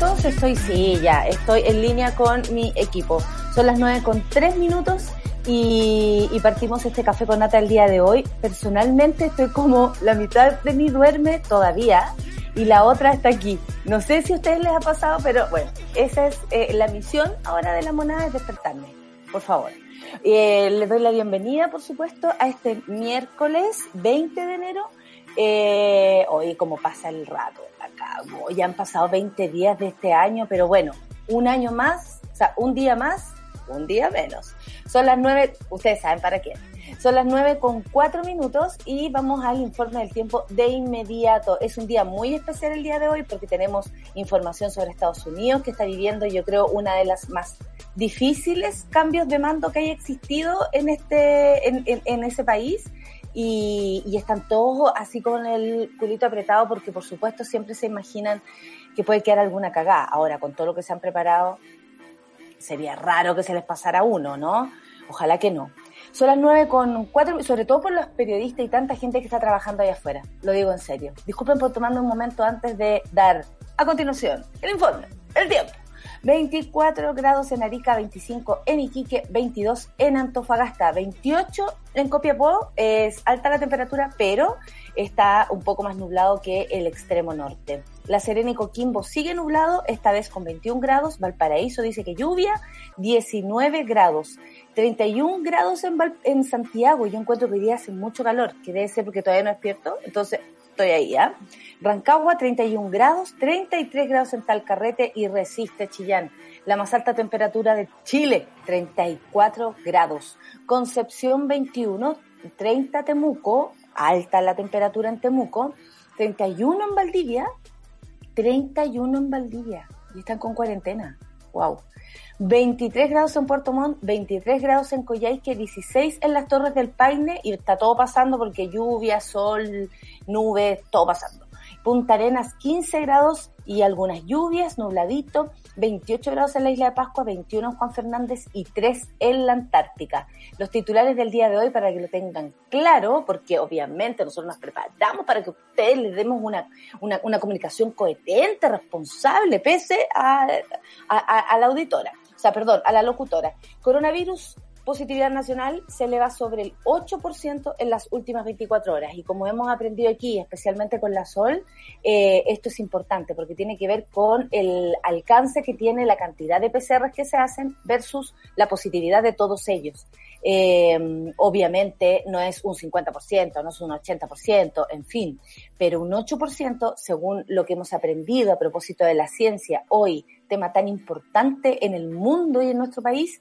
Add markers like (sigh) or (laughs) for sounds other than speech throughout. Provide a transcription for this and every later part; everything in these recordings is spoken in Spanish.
minutos. Estoy, sí, ya, estoy en línea con mi equipo. Son las 9 con 3 minutos y, partimos este café con nata el día de hoy. Personalmente estoy como la mitad de mí duerme todavía y la otra está aquí. No sé si a ustedes les ha pasado, pero bueno, esa es eh, la misión ahora de la monada, es despertarme, por favor. Eh, les doy la bienvenida, por supuesto, a este miércoles 20 de enero eh, hoy como pasa el rato, ya han pasado 20 días de este año, pero bueno, un año más, o sea, un día más, un día menos. Son las 9, ustedes saben para qué. Son las 9 con 4 minutos y vamos al informe del tiempo de inmediato. Es un día muy especial el día de hoy porque tenemos información sobre Estados Unidos que está viviendo, yo creo, una de las más difíciles cambios de mando que haya existido en este, en ese país y, y, están todos así con el culito apretado porque por supuesto siempre se imaginan que puede quedar alguna cagada. Ahora, con todo lo que se han preparado, sería raro que se les pasara uno, ¿no? Ojalá que no. Son las nueve con cuatro, sobre todo por los periodistas y tanta gente que está trabajando allá afuera. Lo digo en serio. Disculpen por tomarme un momento antes de dar a continuación el informe, el tiempo. 24 grados en Arica, 25 en Iquique, 22 en Antofagasta, 28 en Copiapó. Es alta la temperatura, pero está un poco más nublado que el extremo norte. La Serena y Coquimbo sigue nublado, esta vez con 21 grados. Valparaíso dice que lluvia, 19 grados. 31 grados en, Val en Santiago. Yo encuentro que hoy día hace mucho calor, que debe ser porque todavía no despierto. Entonces, estoy ahí, ¿ah? Rancagua, 31 grados, 33 grados en Talcarrete y resiste Chillán. La más alta temperatura de Chile, 34 grados. Concepción, 21, 30 Temuco, alta la temperatura en Temuco, 31 en Valdivia, 31 en Valdivia. Y están con cuarentena. Wow. 23 grados en Puerto Montt, 23 grados en Coyhaique, 16 en las Torres del Paine y está todo pasando porque lluvia, sol, nubes, todo pasando. Punta Arenas 15 grados y algunas lluvias, nubladito, 28 grados en la isla de Pascua, 21 en Juan Fernández y 3 en la Antártica. Los titulares del día de hoy para que lo tengan claro, porque obviamente nosotros nos preparamos para que ustedes les demos una, una, comunicación coherente, responsable, pese a, a la auditora o sea, perdón, a la locutora. Coronavirus, positividad nacional se eleva sobre el 8% en las últimas 24 horas. Y como hemos aprendido aquí, especialmente con la Sol, eh, esto es importante porque tiene que ver con el alcance que tiene la cantidad de PCRs que se hacen versus la positividad de todos ellos. Eh, obviamente no es un 50%, no es un 80%, en fin, pero un 8% según lo que hemos aprendido a propósito de la ciencia hoy, tema tan importante en el mundo y en nuestro país,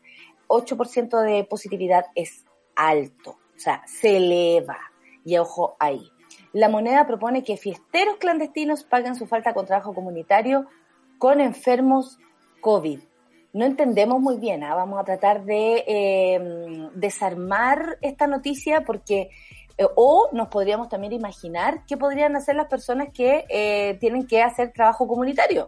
8% de positividad es alto, o sea, se eleva. Y ojo ahí. La moneda propone que fiesteros clandestinos paguen su falta con trabajo comunitario con enfermos COVID no entendemos muy bien. ¿eh? Vamos a tratar de eh, desarmar esta noticia porque eh, o nos podríamos también imaginar qué podrían hacer las personas que eh, tienen que hacer trabajo comunitario.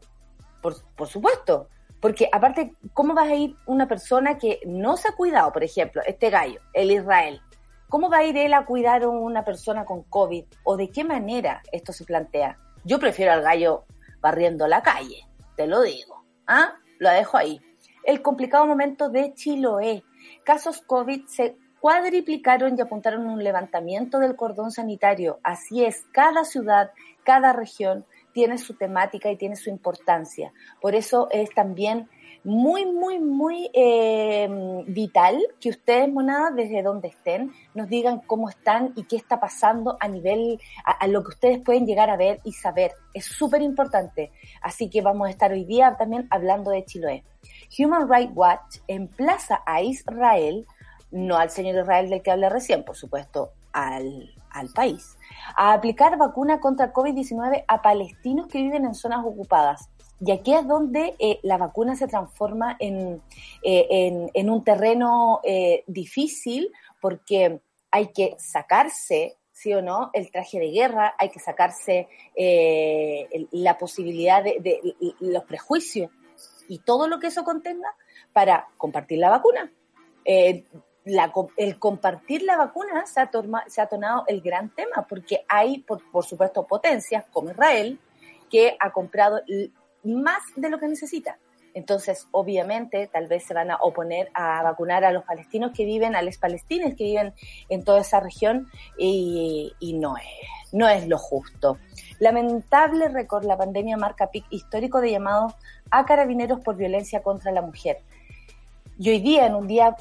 Por, por supuesto. Porque aparte, ¿cómo vas a ir una persona que no se ha cuidado, por ejemplo, este gallo, el Israel? ¿Cómo va a ir él a cuidar a una persona con COVID? ¿O de qué manera esto se plantea? Yo prefiero al gallo barriendo la calle, te lo digo. ¿Ah? Lo dejo ahí. El complicado momento de Chiloé. Casos COVID se cuadriplicaron y apuntaron un levantamiento del cordón sanitario. Así es, cada ciudad, cada región tiene su temática y tiene su importancia. Por eso es también muy, muy, muy eh, vital que ustedes, monadas, desde donde estén, nos digan cómo están y qué está pasando a nivel, a, lo que ustedes pueden llegar a ver y saber. Es súper importante. Así que vamos a estar hoy día también hablando de Chiloé. Human Rights Watch emplaza a Israel, no al señor Israel del que hablé recién, por supuesto, al, al país, a aplicar vacuna contra COVID-19 a palestinos que viven en zonas ocupadas. Y aquí es donde eh, la vacuna se transforma en, eh, en, un terreno eh, difícil porque hay que sacarse, sí o no, el traje de guerra, hay que sacarse la posibilidad de, de, los prejuicios y todo lo que eso contenga para compartir la vacuna el compartir la vacuna se ha, ha tornado el gran tema, porque hay, por, supuesto, potencias como Israel, que ha comprado más de lo que necesita. Entonces, obviamente, tal vez se van a oponer a vacunar a los palestinos que viven, a los palestinos que viven en toda esa región, y, y no, es, no es lo justo. Lamentable récord, la pandemia marca pic histórico de llamados a carabineros por violencia contra la mujer. Y hoy día, en un día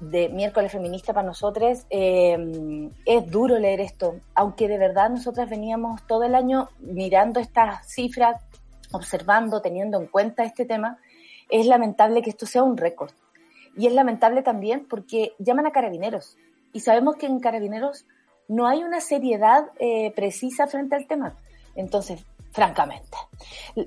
de miércoles feminista para nosotros, eh, es duro leer esto, aunque de verdad nosotras veníamos todo el año mirando estas cifras, observando, teniendo en cuenta este tema, es lamentable que esto sea un récord. Y es lamentable también porque llaman a carabineros. Y sabemos que en carabineros no hay una seriedad eh, precisa frente al tema. Entonces, francamente,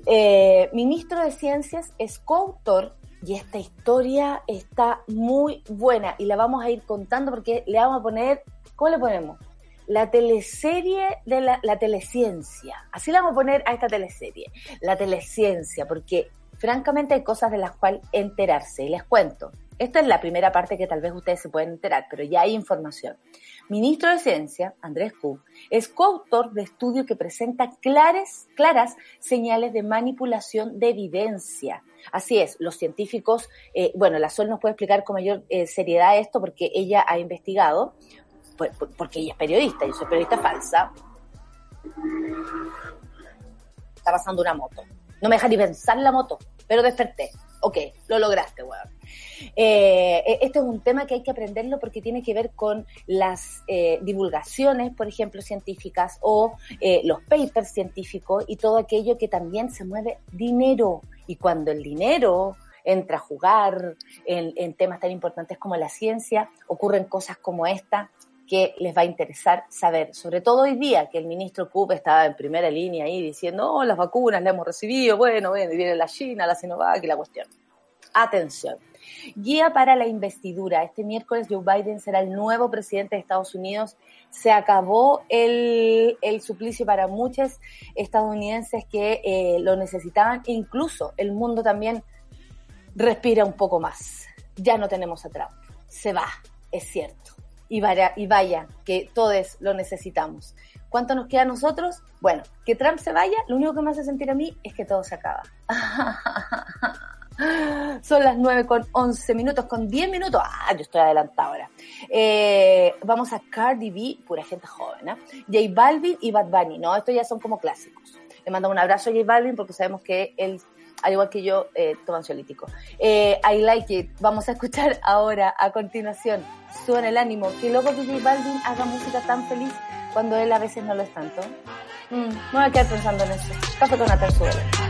eh, ministro de Ciencias es coautor y esta historia está muy buena y la vamos a ir contando porque le vamos a poner, ¿cómo le ponemos? La teleserie de la, la teleciencia. Así le vamos a poner a esta teleserie. La teleciencia, porque francamente hay cosas de las cuales enterarse. Y les cuento. Esta es la primera parte que tal vez ustedes se pueden enterar, pero ya hay información. Ministro de Ciencia, Andrés Q, es coautor de estudio que presenta claras, claras señales de manipulación de evidencia Así es, los científicos, eh, bueno, la Sol nos puede explicar con mayor eh, seriedad esto porque ella ha investigado, porque ella es periodista, yo soy periodista falsa. Está pasando una moto. No me deja ni pensar la moto, pero desperté. Ok, lo lograste, weón. Eh, este es un tema que hay que aprenderlo porque tiene que ver con las eh, divulgaciones, por ejemplo, científicas o eh, los papers científicos y todo aquello que también se mueve dinero. Y cuando el dinero entra a jugar en, en temas tan importantes como la ciencia, ocurren cosas como esta que les va a interesar saber, sobre todo hoy día que el ministro Kup estaba en primera línea ahí diciendo, oh, las vacunas las hemos recibido, bueno, bueno, viene la China, la Sinovac y la cuestión. Atención. Guía para la investidura. Este miércoles Joe Biden será el nuevo presidente de Estados Unidos. Se acabó el, suplicio para muchos estadounidenses que eh, lo necesitaban. Incluso el mundo también respira un poco más. Ya no tenemos a Trump. Se va, es cierto. Y vaya, y vaya que todos lo necesitamos. ¿Cuánto nos queda a nosotros? Bueno, que Trump se vaya, lo único que me hace sentir a mí es que todo se acaba. (laughs) Son las 9 con 11 minutos, con 10 minutos. Ah, yo estoy adelantada ahora. Eh, vamos a Cardi B, pura gente joven, ¿eh? J Balvin y Bad Bunny. No, estos ya son como clásicos. Le mando un abrazo a J Balvin porque sabemos que él, al igual que yo, eh, toma ansiolítico. Eh, I like it. Vamos a escuchar (laughs) ahora, a continuación. Suena el ánimo. Qué loco que J Balvin haga música tan feliz cuando él a veces no lo es tanto. Mm, me voy a quedar pensando en eso. Café con Atenzuela.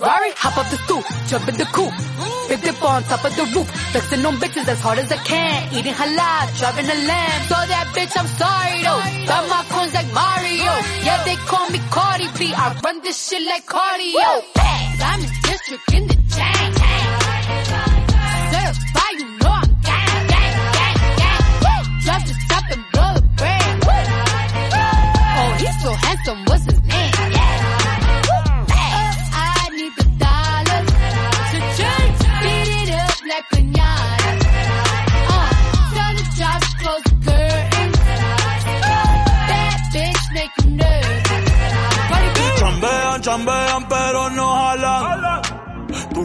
Virgo, stoop, jump in the coop. Big dip on top of the roof. Flexing on bitches as hard as I can. Eating halal, driving a lamb. So that bitch, I'm sorry though. Got my coins like Mario. Yeah, they call me Cardi B. I run this shit like cardio. I'm in district in the chain. Certified, you know I'm gang, gang, gang, gang. Woo! Drop the top and blow the brand. Oh, he's so handsome, what's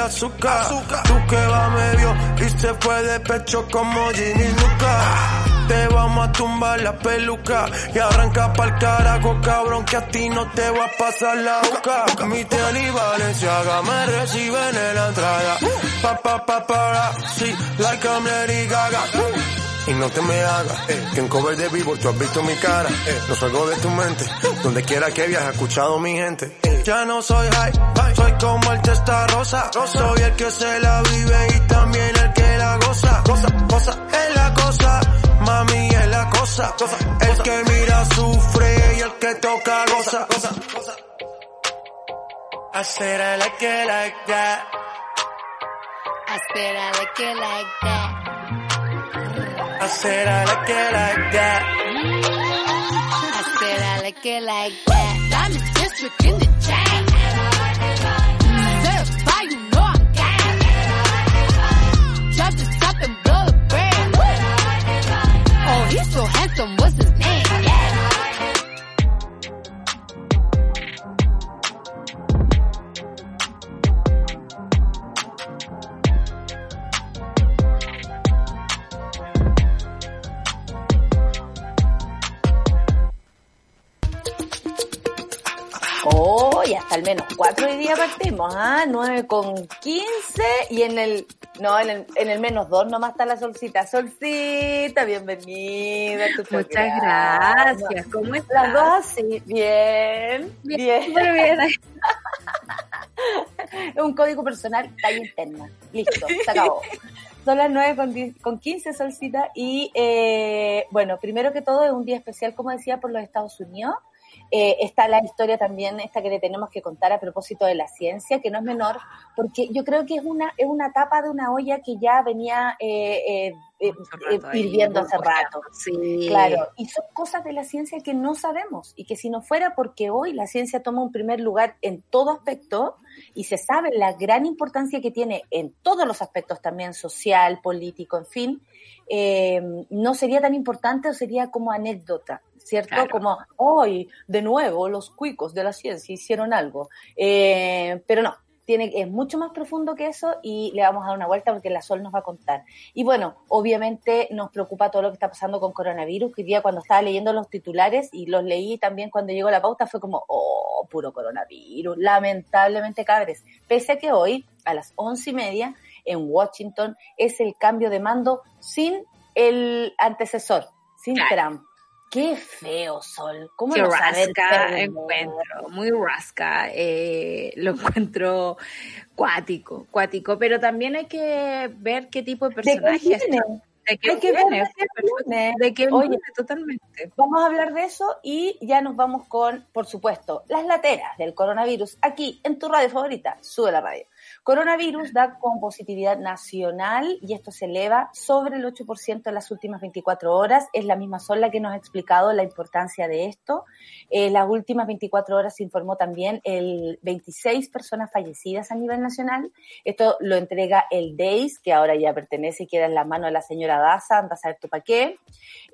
azúcar. Tú que va medio y se fue de pecho como Ginny Luca. Te vamos a tumbar la peluca y arranca pa'l carajo, cabrón, que a ti no te va a pasar la boca. Mi y Valenciaga me reciben en la entrada. Pa, pa, pa, para, sí, like Gaga. Y no te me hagas, eh, que en cover de vivo tú has visto mi cara, eh, no salgo de tu mente, donde quiera que viajes, escuchado mi gente. eh. Ya no soy high, soy como el testa rosa, soy el que se la vive y también el que la goza, goza, goza, es la cosa, mami es la cosa, el que mira sufre y el que toca goza, goza, goza. I said I like it like that. I said I like it like that. I said I like it like that. I said I like it like that. District in the chain. Certified, you know I'm gang. Drop the and blow the brand. Oh, he's so handsome, what's his name? Oh, y hasta el menos cuatro hoy día partimos, ¿ah? 9 con 15 y en el, no, en el, en el menos dos nomás está la solcita. Solcita, bienvenida. a tu Muchas programa. gracias. ¿Cómo Las estás? dos así, bien, bien. Súper bien. Es (laughs) un código personal, talla interna. Listo, se acabó. Son las 9 con, 10 con 15, Solcita. Y eh, bueno, primero que todo es un día especial, como decía, por los Estados Unidos. Eh, está la historia también, esta que le tenemos que contar a propósito de la ciencia, que no es menor, porque yo creo que es una, es una tapa de una olla que ya venía eh, eh, eh, eh, hirviendo hace rato. Sí. Claro, y son cosas de la ciencia que no sabemos y que si no fuera porque hoy la ciencia toma un primer lugar en todo aspecto y se sabe la gran importancia que tiene en todos los aspectos también social, político, en fin, eh, no sería tan importante o sería como anécdota, ¿cierto? Claro. Como, hoy, de nuevo, los cuicos de la ciencia hicieron algo. Eh, pero no, tiene, es mucho más profundo que eso y le vamos a dar una vuelta porque la Sol nos va a contar. Y bueno, obviamente nos preocupa todo lo que está pasando con coronavirus, que hoy día cuando estaba leyendo los titulares y los leí también cuando llegó la pauta fue como, oh, puro coronavirus, lamentablemente cabres. Pese a que hoy, a las once y media, en Washington, es el cambio de mando sin el antecesor, sin. Trump. Qué feo, Sol. ¿Cómo Qué saber rasca encuentro, muy rasca. eh, lo (laughs) encuentro cuático, cuático, pero también hay que ver qué tipo de ¿De qué personaje es. De qué Hay que viene, de qué viene. de qué Oye. totalmente. Vamos a hablar de eso y ya nos vamos con, por supuesto, las lateras del coronavirus aquí en tu radio favorita. Sube la radio. Coronavirus da con positividad nacional y esto se eleva sobre el 8% en las últimas 24 horas. Es la misma sola que nos ha explicado la importancia de esto. En las últimas 24 horas se informó también el 26 personas fallecidas a nivel nacional. Esto lo entrega el DEIS, que ahora ya pertenece y queda en las manos de la señora Daza, anda a saber.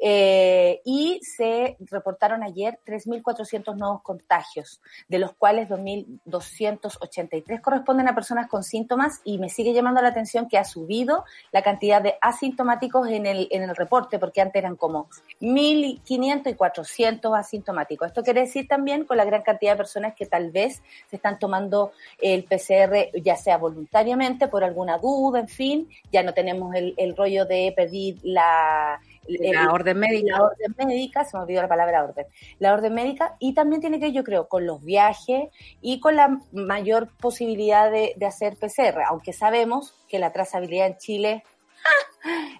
Eh, y se reportaron ayer 3.400 nuevos contagios, de los cuales 2.283 corresponden a personas con síntomas y me sigue llamando la atención que ha subido la cantidad de asintomáticos en el, en el reporte, porque antes eran como 1.500 y 400 asintomáticos. Esto quiere decir también con la gran cantidad de personas que tal vez se están tomando el PCR, ya sea voluntariamente, por alguna duda, en fin, ya no tenemos el, el rollo de pedir la La el- orden médica. la orden médica, se me olvidó la palabra orden, la orden médica y también tiene que ver, yo creo, con los viajes y con la mayor posibilidad de, de hacer PCR, aunque sabemos que la trazabilidad en Chile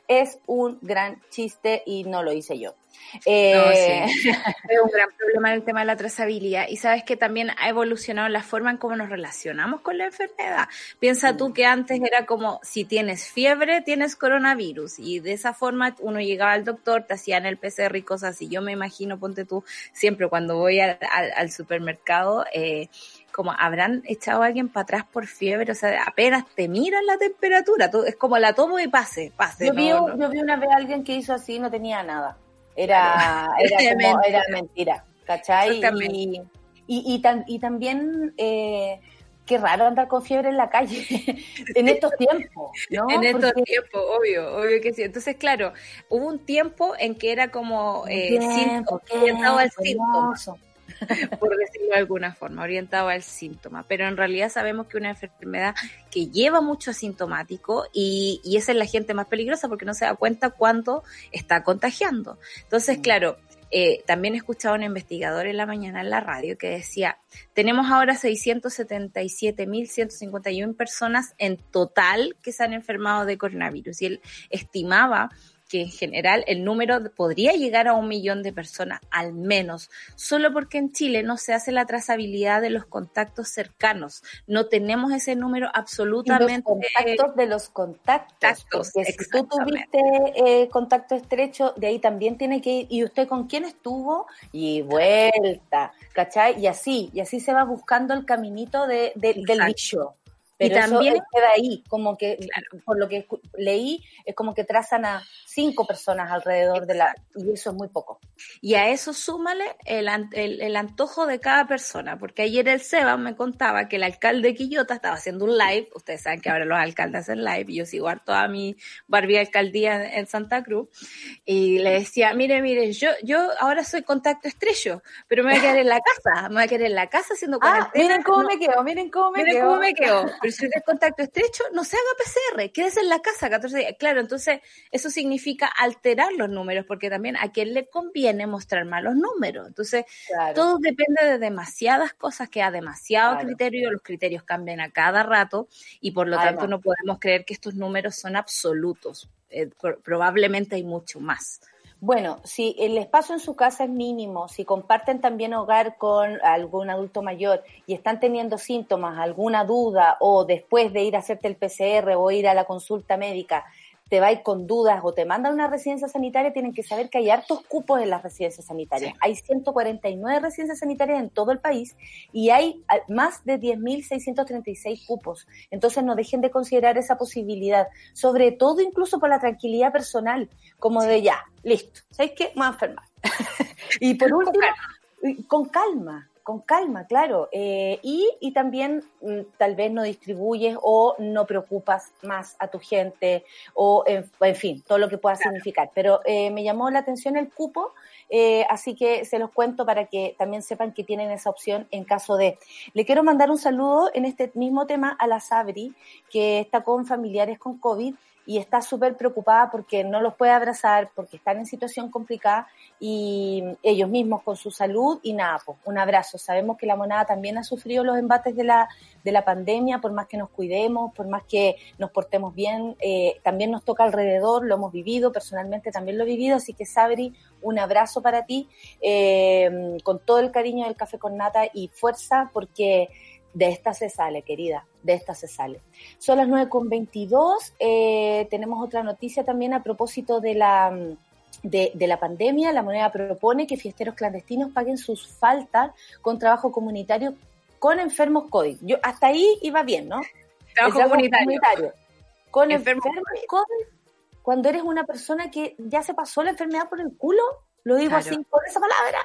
es un gran chiste y no lo hice yo. Eh, No, sí. (laughs) Es un gran problema el tema de la trazabilidad. Y sabes que también ha evolucionado la forma en cómo nos relacionamos con la enfermedad. Piensa tú que antes era como si tienes fiebre, tienes coronavirus. Y de esa forma uno llegaba al doctor, te hacían el PCR y cosas así. Yo me imagino, ponte tú, siempre cuando voy al, al- al supermercado, eh, como habrán echado a alguien para atrás por fiebre, o sea, apenas te miran la temperatura, tú, es como la tomo y pase, pase. yo, vi, no, yo vi una vez a alguien que hizo así, no tenía nada. Era, (laughs) era, como, Mentira. era mentira, ¿cachai? Y, y, y, tan- y también, eh, qué raro andar con fiebre en la calle (laughs) en estos tiempos, ¿no? (laughs) En estos Porque- tiempos, obvio, obvio que sí. Entonces, claro, hubo un tiempo en que era como eh, Tiempo, síntoma, al tiempo, síntoma. (laughs) por decirlo de alguna forma, orientado al síntoma. Pero en realidad sabemos que una enfermedad que lleva mucho asintomático y, y esa es la gente más peligrosa porque no se da cuenta cuánto está contagiando. Entonces, claro, eh, también he escuchado a un investigador en la mañana en la radio que decía, tenemos ahora 677.151 personas en total que se han enfermado de coronavirus y él estimaba que en general el número podría llegar a un millón de personas al menos, solo porque en Chile no se hace la trazabilidad de los contactos cercanos. No tenemos ese número Y los absolutamente contactos de los contactos. Si tú tuviste eh, contacto estrecho, de ahí también tiene que ir. ¿Y usted con quién estuvo? Y vuelta, ¿cachai? Y así, y así se va buscando el caminito de, de- del Exacto. Y también- eso queda ahí, como que, Claro. por lo que leí, es como que trazan a cinco personas alrededor de la... Y eso es muy poco. Y a eso súmale el, el, el antojo de cada persona, porque ayer el Seba me contaba que el alcalde de Quillota estaba haciendo un live, ustedes saben que ahora los alcaldes hacen live, y yo sigo harto a mi Barbie alcaldía en, en Santa Cruz, y le decía, mire, mire, yo, yo ahora soy contacto estrecho, pero me voy a quedar en la casa, me voy a quedar en la casa haciendo Ah, miren cómo no- me quedo, miren cómo me Miren quedo. cómo me quedo. (laughs) Pero si usted es contacto estrecho, no se haga PCR, quédese en la casa 14 días. Claro, entonces eso significa alterar los números, porque también a quién le conviene mostrar malos números. Entonces, Claro. todo depende de demasiadas cosas, queda demasiado Claro. criterio, los criterios cambian a cada rato y por lo Además. tanto no podemos creer que estos números son absolutos. Eh, pro- probablemente hay mucho más. Bueno, si el espacio en su casa es mínimo, si comparten también hogar con algún adulto mayor y están teniendo síntomas, alguna duda o después de ir a hacerte el PCR o ir a la consulta médica, te va a ir con dudas o te mandan a una residencia sanitaria, tienen que saber que hay hartos cupos en las residencias sanitarias. Hay 149 residencias sanitarias en todo el país y hay ah, más de 10.636 cupos. Entonces no dejen de considerar esa posibilidad, sobre todo incluso por la tranquilidad personal, como de ya, listo, ¿sabes qué? Me voy a enfermar. (laughs) y por último, con calma, con calma, claro. Eh, y, y también mm, tal vez no distribuyes o no preocupas más a tu gente o, en, en fin, todo lo que pueda significar. Pero eh, me llamó la atención el cupo, eh, así que se los cuento para que también sepan que tienen esa opción en caso de. Le quiero mandar un saludo en este mismo tema a la Sabri, que está con familiares con COVID y está súper preocupada porque no los puede abrazar, porque están en situación complicada y ellos mismos con su salud y nada, pues, un abrazo. Sabemos que la monada también ha sufrido los embates de la, de la pandemia, por más que nos cuidemos, por más que nos portemos bien, eh, también nos toca alrededor, lo hemos vivido, personalmente también lo he vivido, así que Sabri, un abrazo para ti, eh, con todo el cariño del café con nata y fuerza, porque de esta se sale, querida, de esta se sale. Son las 9.22, eh, tenemos otra noticia también a propósito de la, de, de, la pandemia. La moneda propone que fiesteros clandestinos paguen sus faltas con trabajo comunitario con enfermos COVID. Yo, hasta ahí iba bien, ¿no? Trabajo, comunitario. Con Enfermos enfermos COVID. Cuando eres una persona que ya se pasó la enfermedad por el culo, lo digo Claro. así por esa palabra.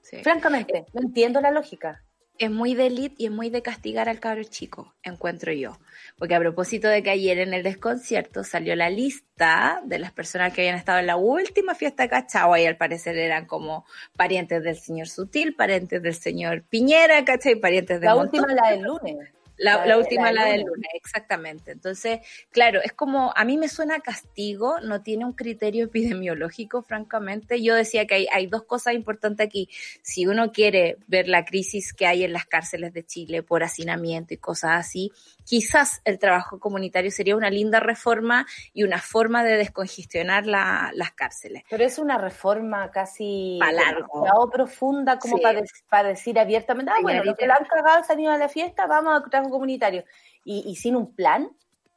Sí. Francamente, no entiendo la lógica. Es muy de elite y es muy de castigar al cabro chico, encuentro yo. Porque a propósito de que ayer en el desconcierto salió la lista de las personas que habían estado en la última fiesta de Cachagua y al parecer eran como parientes del señor Sutil, parientes del señor Piñera, ¿cachai? Parientes de La montón. última, la del lunes. La, La la de- última, la la, del lunes. exactamente. Entonces, claro, es como, a mí me suena castigo, no tiene un criterio (laughs) epidemiológico, francamente. Yo decía que hay, hay dos cosas importantes aquí. Si uno quiere ver la crisis que hay en las cárceles de Chile por hacinamiento y cosas así, quizás el trabajo comunitario sería una linda reforma y una forma de descongestionar la- las cárceles. Pero es una reforma casi demasiado profunda como Sí. para, de- para decir abiertamente, ah, bueno, los que la han cagado se han ido a la fiesta, vamos a comunitario. Y, y sin un plan.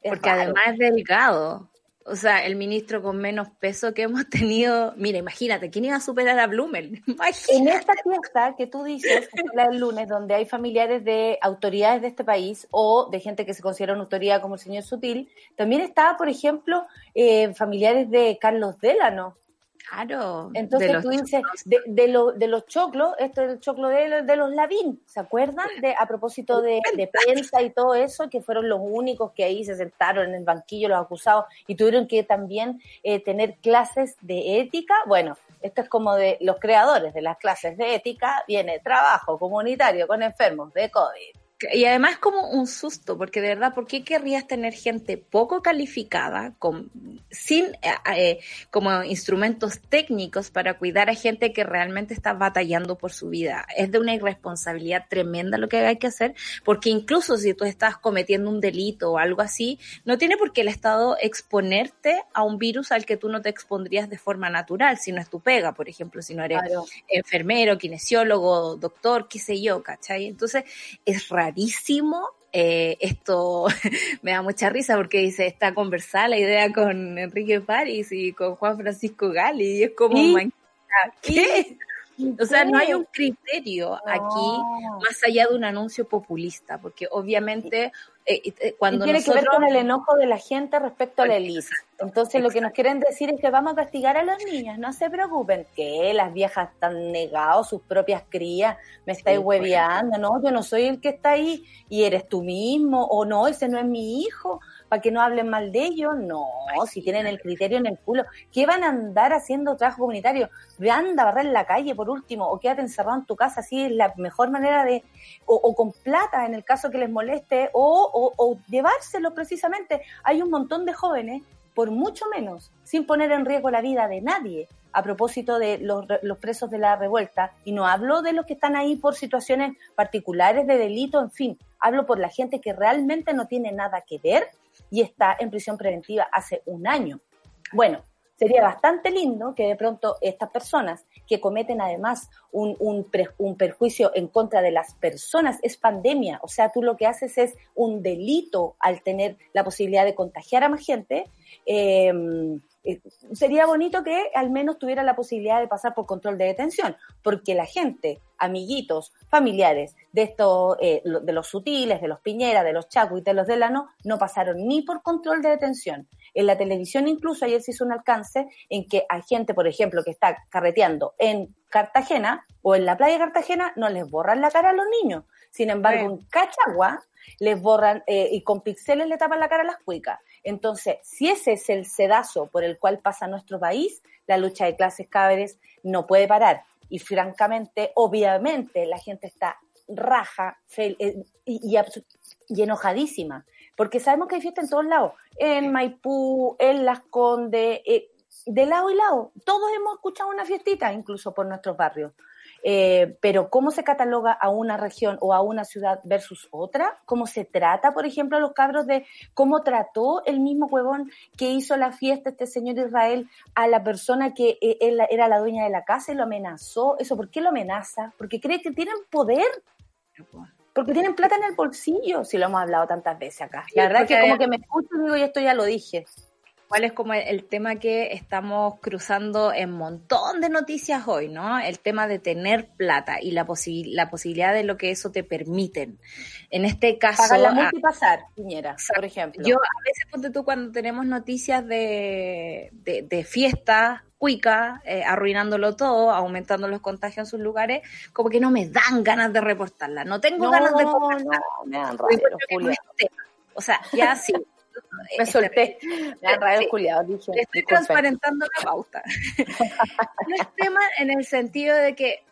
Porque raro. además es delgado. O sea, el ministro con menos peso que hemos (laughs) tenido. Mira, imagínate, ¿quién iba a superar a Blumel? (laughs) En esta fiesta que tú dices, que es la del lunes, donde hay familiares de autoridades de este país o de gente que se considera una autoridad como el señor Sutil, también estaba, por ejemplo, eh, familiares de Carlos Délano. Claro. Entonces tú dices, de, de, lo- de los choclos, esto es el choclo de, los- de los Lavín, ¿se acuerdan? De, a propósito de, de prensa y todo eso, que fueron los únicos que ahí se sentaron en el banquillo los acusados y tuvieron que también eh, tener clases de ética. Bueno, esto es como de los creadores de las clases de ética, viene trabajo comunitario con enfermos de COVID. Y además como un susto, porque de verdad, ¿por qué querrías tener gente poco calificada, con, sin eh, eh, como instrumentos técnicos para cuidar a gente que realmente está batallando por su vida? Es de una irresponsabilidad tremenda lo que hay que hacer, porque incluso si tú estás cometiendo un delito o algo así, no tiene por qué el Estado exponerte a un virus al que tú no te expondrías de forma natural, si no es tu pega, por ejemplo, si no eres Claro. enfermero, kinesiólogo, doctor, qué sé yo, ¿cachai? Entonces es rarísimo. eh, esto (laughs) me da mucha risa porque dice, está conversada la idea con Enrique París y con Juan Francisco Gali y es como, ¿Y? ¿qué? O sea, no hay un criterio aquí más allá de un anuncio populista, porque obviamente eh, eh, cuando y tiene nosotros... que ver con el enojo de la gente respecto a la elite. Entonces lo que nos quieren decir es que vamos a castigar a los niños, no se preocupen, que las viejas están negados sus propias crías, me estáis Sí, hueveando, no, yo no soy el que está ahí y eres tú mismo, o no, ese no es mi hijo, para que no hablen mal de ellos, no, si tienen el criterio en el culo, ¿qué van a andar haciendo trabajo comunitario? Ve, anda a barrer la calle por último, o quédate encerrado en tu casa, así es la mejor manera de, o, o con plata en el caso que les moleste, o, o, o llevárselo precisamente. Hay un montón de jóvenes, por mucho menos, sin poner en riesgo la vida de nadie, a propósito de los, los presos de la revuelta, y no hablo de los que están ahí por situaciones particulares de delito, en fin, hablo por la gente que realmente no tiene nada que ver y está en prisión preventiva hace un año. Bueno, sería bastante lindo que de pronto estas personas que cometen además un, un, pre- un perjuicio en contra de las personas, es pandemia, o sea, tú lo que haces es un delito al tener la posibilidad de contagiar a más gente, eh, eh, sería bonito que al menos tuviera la posibilidad de pasar por control de detención, porque la gente, amiguitos, familiares de estos, eh, de los sutiles, de los Piñera, de los Chacu y de los Delano, no pasaron ni por control de detención. En la televisión incluso ayer se hizo un alcance en que hay gente, por ejemplo, que está carreteando en Cartagena o en la playa de Cartagena, no les borran la cara a los niños. Sin embargo, en Cachagua les borran eh, y con pixeles le tapan la cara a las cuicas. Entonces, si ese es el sedazo por el cual pasa nuestro país, la lucha de clases cabres no puede parar. Y francamente, obviamente, la gente está raja eh, y enojadísima. porque sabemos que hay fiesta en todos lados, en Maipú, en Las Condes, eh, de lado y lado. Todos hemos escuchado una fiestita, incluso por nuestros barrios. Eh, pero cómo se cataloga a una región o a una ciudad versus otra, cómo se trata, por ejemplo, a los cabros de cómo trató el mismo huevón que hizo la fiesta este señor Israel a la persona que eh, él era la dueña de la casa y lo amenazó. Eso, ¿por qué lo amenaza? Porque cree que tienen poder. Porque tienen plata en el bolsillo, si lo hemos hablado tantas veces acá. La verdad es que como que me escucho y digo, y esto ya lo dije. ¿Cuál es como el tema que estamos cruzando en montón de noticias hoy, ¿no? El tema de tener plata y la, posi la posibilidad de lo que eso te permiten. En este caso... Pagar la ah, multa y pasar, Piñera, por ejemplo. Yo a veces, ponte tú, cuando tenemos noticias de, de, de fiestas, cuica, eh, arruinándolo todo, aumentando los contagios en sus lugares, como que no me dan ganas de reportarla. No tengo No, ganas de no, reportarla. me dan rabia. O sea, ya sí. (laughs) Me solté. (laughs) Me los Sí. culiados, dije. Le estoy disculpen. transparentando la pauta. (laughs) no es tema en el sentido de que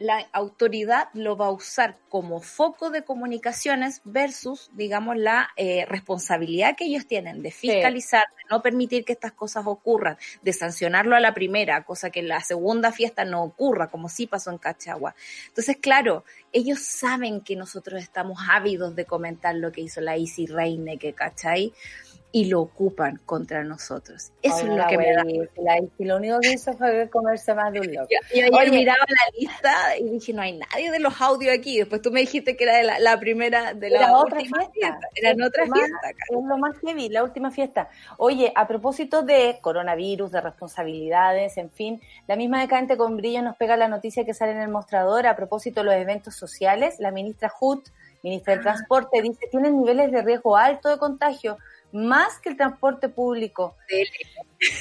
la autoridad lo va a usar como foco de comunicaciones versus, digamos, la eh, responsabilidad que ellos tienen de fiscalizar, de no permitir que estas cosas ocurran, de sancionarlo a la primera, cosa que en la segunda fiesta no ocurra, como sí pasó en Cachagua. Entonces, claro, ellos saben que nosotros estamos ávidos de comentar lo que hizo la Isi Reine, que cachai, y lo ocupan contra nosotros. Eso es lo la que me da la- y lo único que hizo fue comerse más de un loco. yo, yo ayer Oye. miraba la lista y dije, no hay nadie de los audios aquí. Después tú me dijiste que era de la, la primera, de la Era otra fiesta. Era en Es otra lo más- fiesta. cara. Es lo más heavy, la última fiesta. Oye, a propósito de coronavirus, de responsabilidades, en fin, la misma decadente con brillo nos pega la noticia que sale en el mostrador a propósito de los eventos sociales. La ministra Hood, ministra del Transporte, dice tienen niveles de riesgo alto de contagio, más que el transporte público.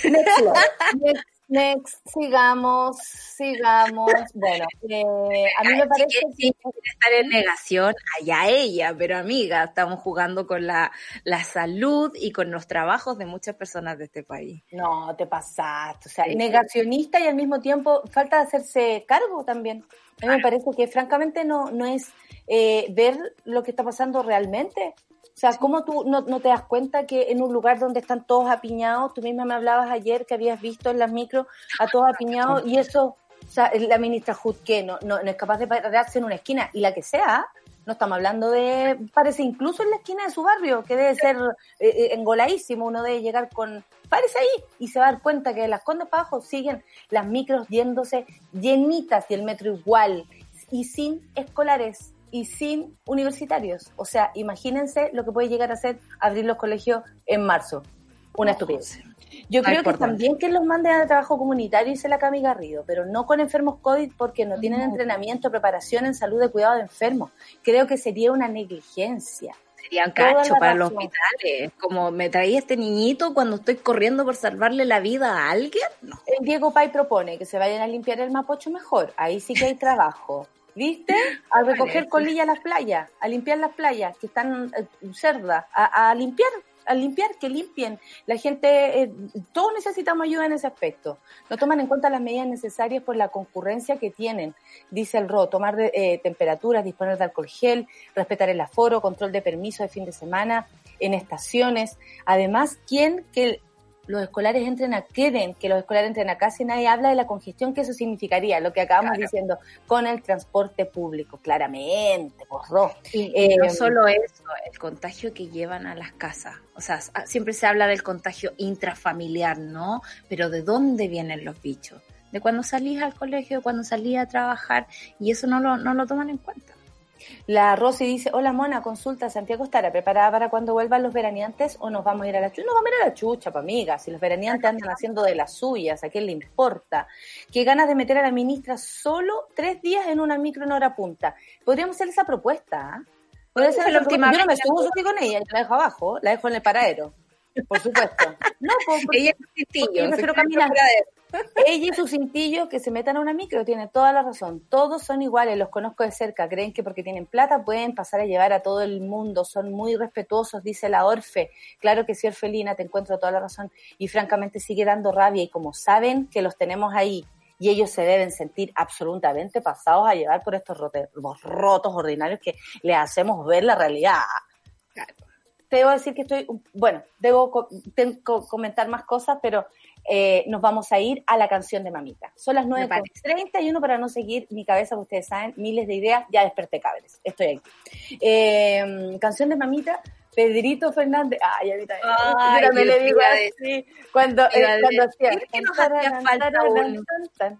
Next, Lord. next, next, sigamos, sigamos. Bueno, eh, a mí me parece que que... estar en negación, allá ella, pero amiga, estamos jugando con la, la salud y con los trabajos de muchas personas de este país. No, te pasaste. O sea, Sí. negacionista y al mismo tiempo falta de hacerse cargo también. A mí me parece que francamente no, no es eh, ver lo que está pasando realmente. O sea, ¿cómo tú no, te das cuenta que en un lugar donde están todos apiñados, tú misma me hablabas ayer que habías visto en las micros a todos apiñados y eso, o sea, la ministra Hood que no, no, no es capaz de pararse en una esquina y la que sea, no estamos hablando de, parece incluso en la esquina de su barrio, que debe ser eh, eh, engoladísimo, uno debe llegar con, parece ahí, y se va a dar cuenta que de las condes para abajo siguen las micros yéndose llenitas y el metro igual, y sin escolares y sin universitarios. O sea, imagínense lo que puede llegar a ser abrir los colegios en marzo. Una estupidez. Yo No creo que también que los manden a trabajo comunitario y se la Cami Garrido, pero no con enfermos COVID porque no tienen entrenamiento, preparación en salud de cuidado de enfermos. Creo que sería una negligencia. Sería un cacho para los hospitales. Como me traía este niñito cuando estoy corriendo por salvarle la vida a alguien. No. El Diego Pai propone que se vayan a limpiar el Mapocho mejor. Ahí sí que hay trabajo. (laughs) ¿Viste? A recoger Parece. colillas las playas, a limpiar las playas que están eh, cerdas, a, a limpiar, a limpiar, que limpien. La gente, eh, todos necesitamos ayuda en ese aspecto. No toman en cuenta las medidas necesarias por la concurrencia que tienen, dice el RO, tomar de- eh, temperaturas, disponer de alcohol gel, respetar el aforo, control de permiso de fin de semana, en estaciones. Además, ¿quién que los escolares entren a, queden que los escolares entren a casa y nadie habla de la congestión que eso significaría, lo que acabamos diciendo, con el transporte público, claramente, porro. Y Eh, no solo eso, el contagio que llevan a las casas. O sea, s- siempre se habla del contagio intrafamiliar, ¿no? Pero ¿de dónde vienen los bichos? De cuando salís al colegio, de cuando salís a trabajar, y eso no lo, no lo toman en cuenta. La Rosy dice, hola Mona, consulta, ¿Santiago estará preparada para cuando vuelvan los veraneantes o nos vamos a ir a la chucha? Nos vamos a ir a la chucha, pa' amiga, si los veraneantes andan haciendo de las suyas, ¿a quién le importa? Qué ganas de meter a la ministra solo tres días en una micro en hora punta. Podríamos hacer esa propuesta, ¿ah? Podría Fue ser la última. Yo no me subo subí con ella, yo la dejo abajo, la dejo en el paradero, por supuesto. (laughs) No, porque- Ella es un yo prefiero caminar. Ella y sus cintillos que se metan a una micro tienen toda la razón. Todos son iguales, los conozco de cerca. Creen que porque tienen plata pueden pasar a llevar a todo el mundo. Son muy respetuosos, dice la Orfe. Claro que sí, Orfelina, te encuentro toda la razón. Y francamente sigue dando rabia. Y como saben que los tenemos ahí y ellos se deben sentir absolutamente pasados a llevar por estos rote- rotos ordinarios que les hacemos ver la realidad. te debo decir que estoy, bueno, debo co- comentar más cosas, pero eh, nos vamos a ir a la canción de Mamita. Son las Me 9.31 para no seguir mi cabeza, porque ustedes saben, miles de ideas, ya desperté cables, estoy aquí. Eh, canción de Mamita, Pedrito Fernández, ay, ahorita, Ay, ahorita me yo le digo a así, cuando, eh, a cuando hacía... que nos hacía falta un- tan.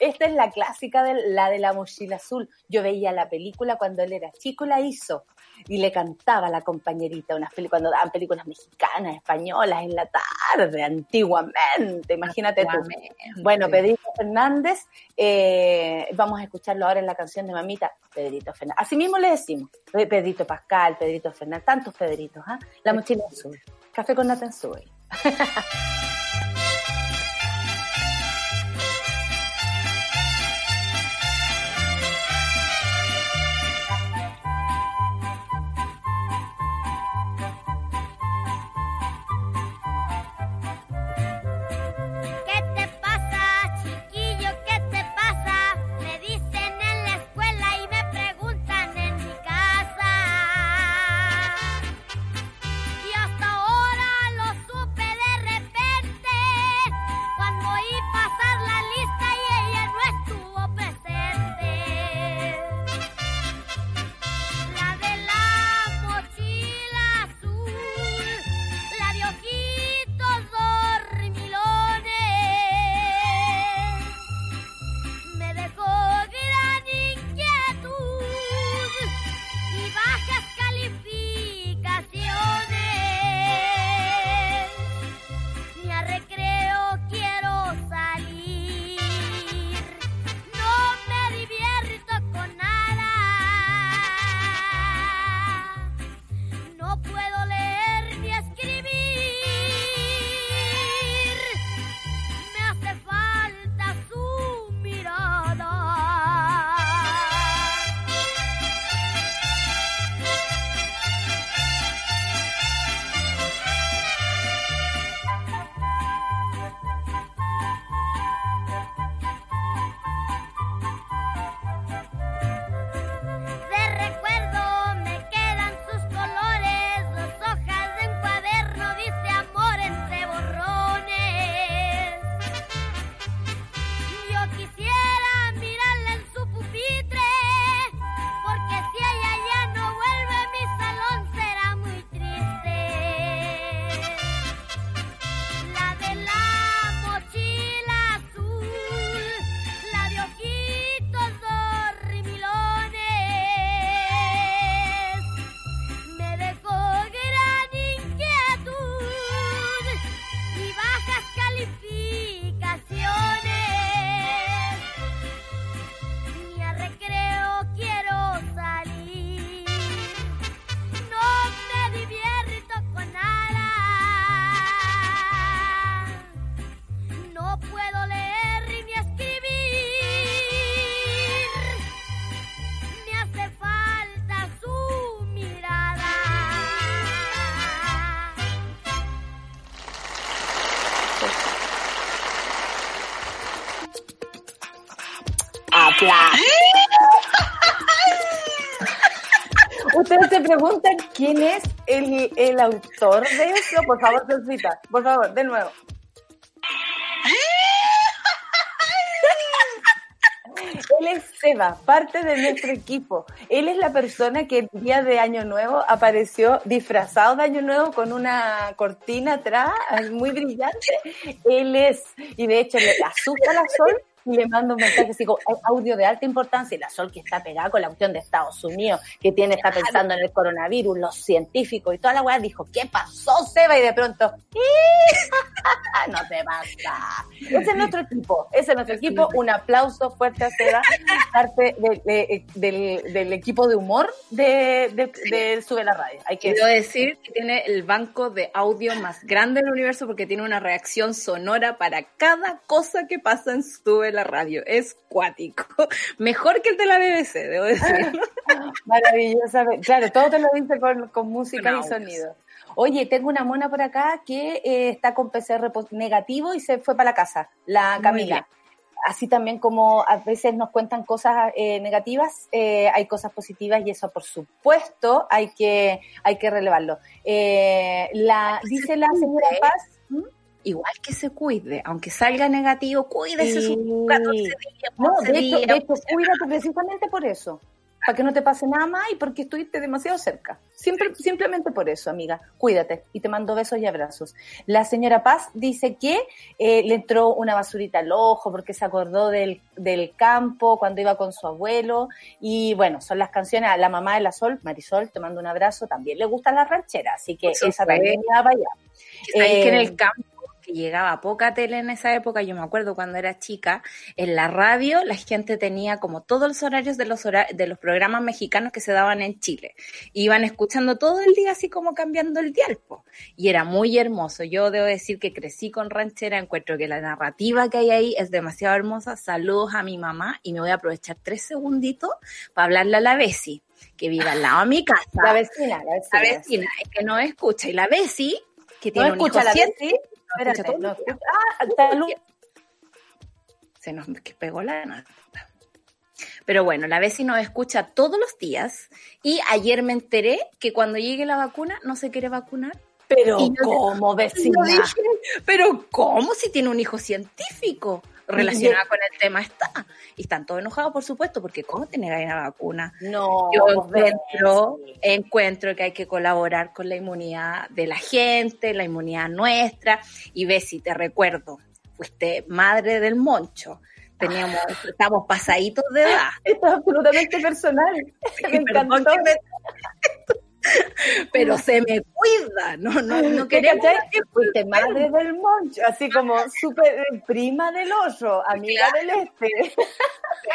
Esta es la clásica de la de la mochila azul. Yo veía la película cuando él era chico, la hizo y le cantaba a la compañerita unas cuando daban películas mexicanas, españolas en la tarde, antiguamente, imagínate tú. Antiguamente. Bueno, Pedrito Fernández, eh, vamos a escucharlo ahora en la canción de Mamita, Pedrito Fernández. Así mismo le decimos, Pe- Pedrito Pascal, Pedrito Fernández, tantos Pedritos, ¿ah? La mochila azul, café con nata en (laughs) el, autor de eso. Por favor, Sofita, por favor, de nuevo. Él es Seba, parte de nuestro equipo. Él es la persona que el día de Año Nuevo apareció disfrazado de Año Nuevo con una cortina atrás muy brillante. Él es, y de hecho le asusta la Sol y le manda un mensaje "Hay audio de alta importancia y la Sol que está pegada con la cuestión de Estados Unidos, que tiene, está pensando en el coronavirus, los científicos y toda la weá, dijo, ¿qué pasó, Seba? Y de pronto, (laughs) no te pasa. Ese es nuestro equipo, ese es nuestro equipo. Un aplauso fuerte a Seba, parte de- de- del, del equipo de humor de Sube la Radio. Hay que Quiero decir que tiene el banco de audio más grande del universo porque tiene una reacción sonora para cada cosa que pasa en Sube la Radio. Es cuático. (laughs) Mejor que el de la BBC, debo decirlo. (laughs) Maravillosa. Claro, todo te lo dice con, con música y sonido. Oye, tengo una mona por acá que eh, está con PCR negativo y se fue para la casa, la Camila. así también como a veces nos cuentan cosas eh, negativas, eh, hay cosas positivas y eso por supuesto hay que, hay que relevarlo. La, dice la señora Paz. Igual que se cuide, aunque salga negativo, cuídese Sí. sus 14 días, no, 11 de hecho, días. de hecho, cuídate precisamente por eso, para que no te pase nada más y porque estuviste demasiado cerca. Siempre, simplemente por eso, amiga, cuídate y te mando besos y abrazos. La señora Paz dice que eh, le entró una basurita al ojo porque se acordó del, del campo cuando iba con su abuelo y bueno, son las canciones a la mamá de la Sol, Marisol, te mando un abrazo, también le gustan las rancheras, así que esa también iba para allá. ¿Sabéis que en Eh, el campo, que llegaba poca tele en esa época, yo me acuerdo cuando era chica, en la radio la gente tenía como todos los horarios de los, hora- de los programas mexicanos que se daban en Chile. Iban escuchando todo el día así como cambiando el dial, po. Y era muy hermoso. Yo debo decir que crecí con ranchera, encuentro que la narrativa que hay ahí es demasiado hermosa. Saludos a mi mamá y me voy a aprovechar tres segunditos para hablarle a la Besi, que vive al lado de mi casa. La vecina, la vecina. La vecina, es que no escucha. Y la Besi, que ¿No tiene un escucha hijo la vecina? Espérate, todo no. Ah, salud. Se nos pegó la nata. Pero bueno, la Besi nos escucha todos los días y ayer me enteré que cuando llegue la vacuna no se quiere vacunar. Pero, yo- ¿cómo, (laughs) vecina? dije, pero ¿cómo si tiene un hijo científico? Relacionado (laughs) con el tema está. Y están todos enojados, por supuesto, porque ¿cómo te negáis una vacuna? No, Yo pues, encuentro, encuentro que hay que colaborar con la inmunidad de la gente, la inmunidad nuestra. Y Bessie, te recuerdo, fuiste madre del moncho. Teníamos, estamos pasaditos de edad. Esto (laughs) es absolutamente personal. Me encantó. Que (laughs) Pero se me cuida, no, no, no ¿Qué, queremos cachai? Fuiste madre del moncho, así como súper eh, prima del oso, amiga del este.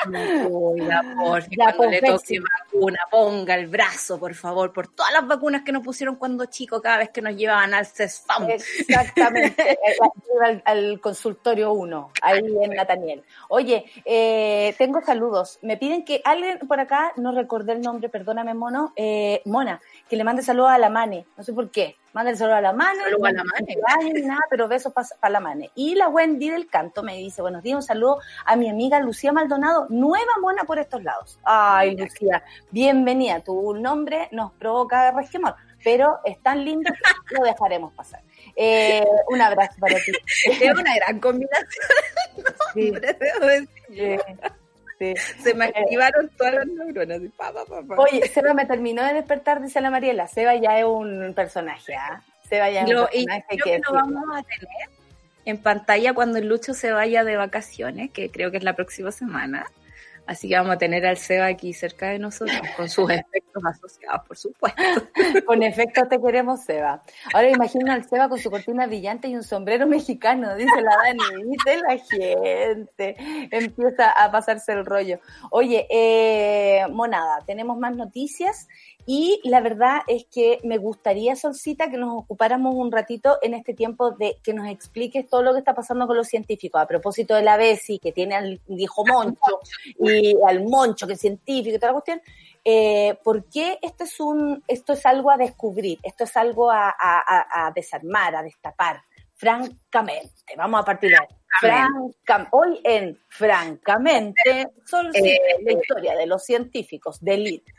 me cuida, (laughs) por Ya, cuando pues, le Betsy. toque vacuna, ponga el brazo, por favor, por todas las vacunas que nos pusieron cuando chicos, cada vez que nos llevaban al CESFAM. Exactamente, (laughs) eh, al, al consultorio 1, ahí en Nataniel. Oye, eh, tengo saludos. Me piden que alguien por acá, no recordé el nombre, perdóname, mono, eh, Mona, que le mande saludos a la Mane. No sé por qué. Mándale saludos a la Mane. Saludos a la no Mane. ni nada, pero besos para la Mane. Y la Wendy del Canto me dice, buenos días, un saludo a mi amiga Lucía Maldonado, nueva mona por estos lados. Ay, Lucía, bienvenida. Tu nombre nos provoca resquemor, pero es tan lindo que (laughs) lo dejaremos pasar. Eh, un abrazo para ti. Es una gran combinación, Sí, debo decir. sí, Se me activaron todas las neuronas. y pa, pa, pa, pa. Oye, Seba me terminó de despertar, dice la Mariela. Seba ya es un personaje, ¿ah? Seba ya es Lo- un y personaje creo que que lo vamos a tener en pantalla cuando el Lucho se vaya de vacaciones, que creo que es la próxima semana. Así que vamos a tener al Seba aquí cerca de nosotros, con sus efectos asociados, por supuesto. (laughs) Con efecto te queremos, Seba. Ahora imagino al Seba con su cortina brillante y un sombrero mexicano, dice la Dani, dice la gente. Empieza a pasarse el rollo. Oye, eh, monada, tenemos más noticias y la verdad es que me gustaría, Solcita, que nos ocupáramos un ratito en este tiempo de que nos expliques todo lo que está pasando con los científicos. A propósito de la Bessie, que tiene al hijo Moncho y al Moncho, que es científico y toda la cuestión. Eh, ¿Por qué esto es, un, esto es algo a descubrir? Esto es algo a, a- a- a desarmar, a destapar. Francamente, vamos a partir de ahí. Franca- hoy en Francamente, solo Eh, la historia de los científicos de elite.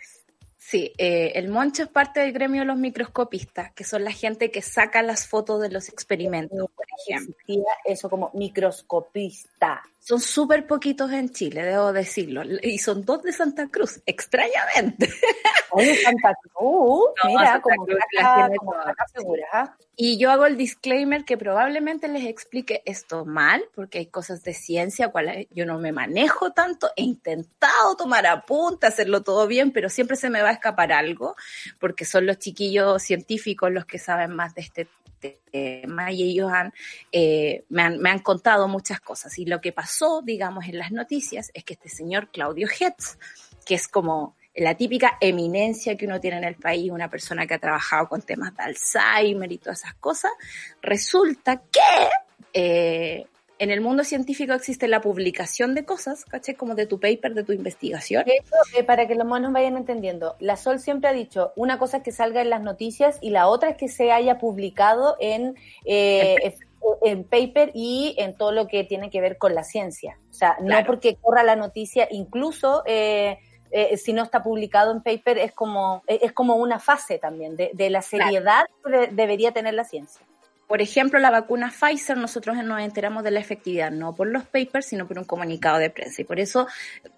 Sí, eh, el Moncho es parte del gremio de los microscopistas, que son la gente que saca las fotos de los experimentos, por ejemplo. Eso como microscopista. Son súper poquitos en Chile, debo decirlo, y son dos de Santa Cruz, extrañamente. Oye, Santa Cruz, (laughs) No, mira, Santa como Cruz como ¿ah? Y yo hago el disclaimer que probablemente les explique esto mal, porque hay cosas de ciencia, cuales yo no me manejo tanto, he intentado tomar apunte, hacerlo todo bien, pero siempre se me va a escapar algo, porque son los chiquillos científicos los que saben más de este tema y ellos han, eh, me, han, me han contado muchas cosas. Y lo que pasó, digamos, en las noticias es que este señor Claudio Hetz, que es como la típica eminencia que uno tiene en el país, una persona que ha trabajado con temas de Alzheimer y todas esas cosas, resulta que eh, en el mundo científico existe la publicación de cosas, ¿caché? Como de tu paper, de tu investigación. Hecho, eh, para que los monos vayan entendiendo, la Sol siempre ha dicho, una cosa es que salga en las noticias y la otra es que se haya publicado en, eh, en paper y en todo lo que tiene que ver con la ciencia. O sea, no porque corra la noticia, incluso eh, eh, si no está publicado en paper, es como, es como una fase también de, de la seriedad que de- debería tener la ciencia. Por ejemplo, la vacuna Pfizer, nosotros nos enteramos de la efectividad no por los papers, sino por un comunicado de prensa. Y por eso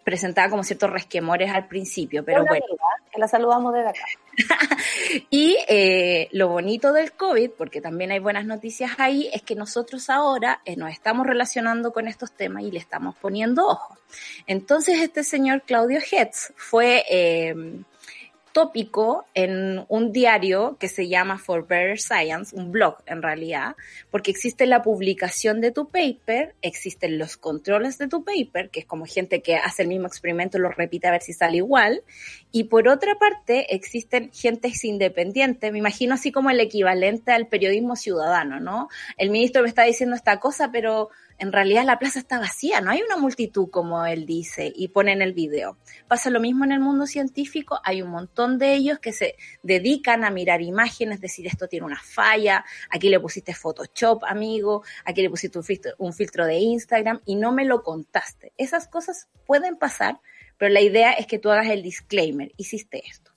presentaba como ciertos resquemores al principio. Pero bueno, amiga, que la saludamos desde acá. (laughs) Y eh, lo bonito del COVID, porque también hay buenas noticias ahí, es que nosotros ahora eh, nos estamos relacionando con estos temas y le estamos poniendo ojo. Entonces este señor Claudio Hetz fue eh, tópico en un diario que se llama For Better Science, un blog en realidad, porque existe la publicación de tu paper, existen los controles de tu paper, que es como gente que hace el mismo experimento, lo repite a ver si sale igual, y por otra parte existen gentes independientes, me imagino así como el equivalente al periodismo ciudadano, ¿no? El ministro me está diciendo esta cosa, pero en realidad la plaza está vacía, no hay una multitud como él dice y pone en el video. Pasa lo mismo en el mundo científico, hay un montón de ellos que se dedican a mirar imágenes, decir esto tiene una falla, aquí le pusiste Photoshop, amigo, aquí le pusiste un filtro, de Instagram y no me lo contaste. Esas cosas pueden pasar, pero la idea es que tú hagas el disclaimer, hiciste esto.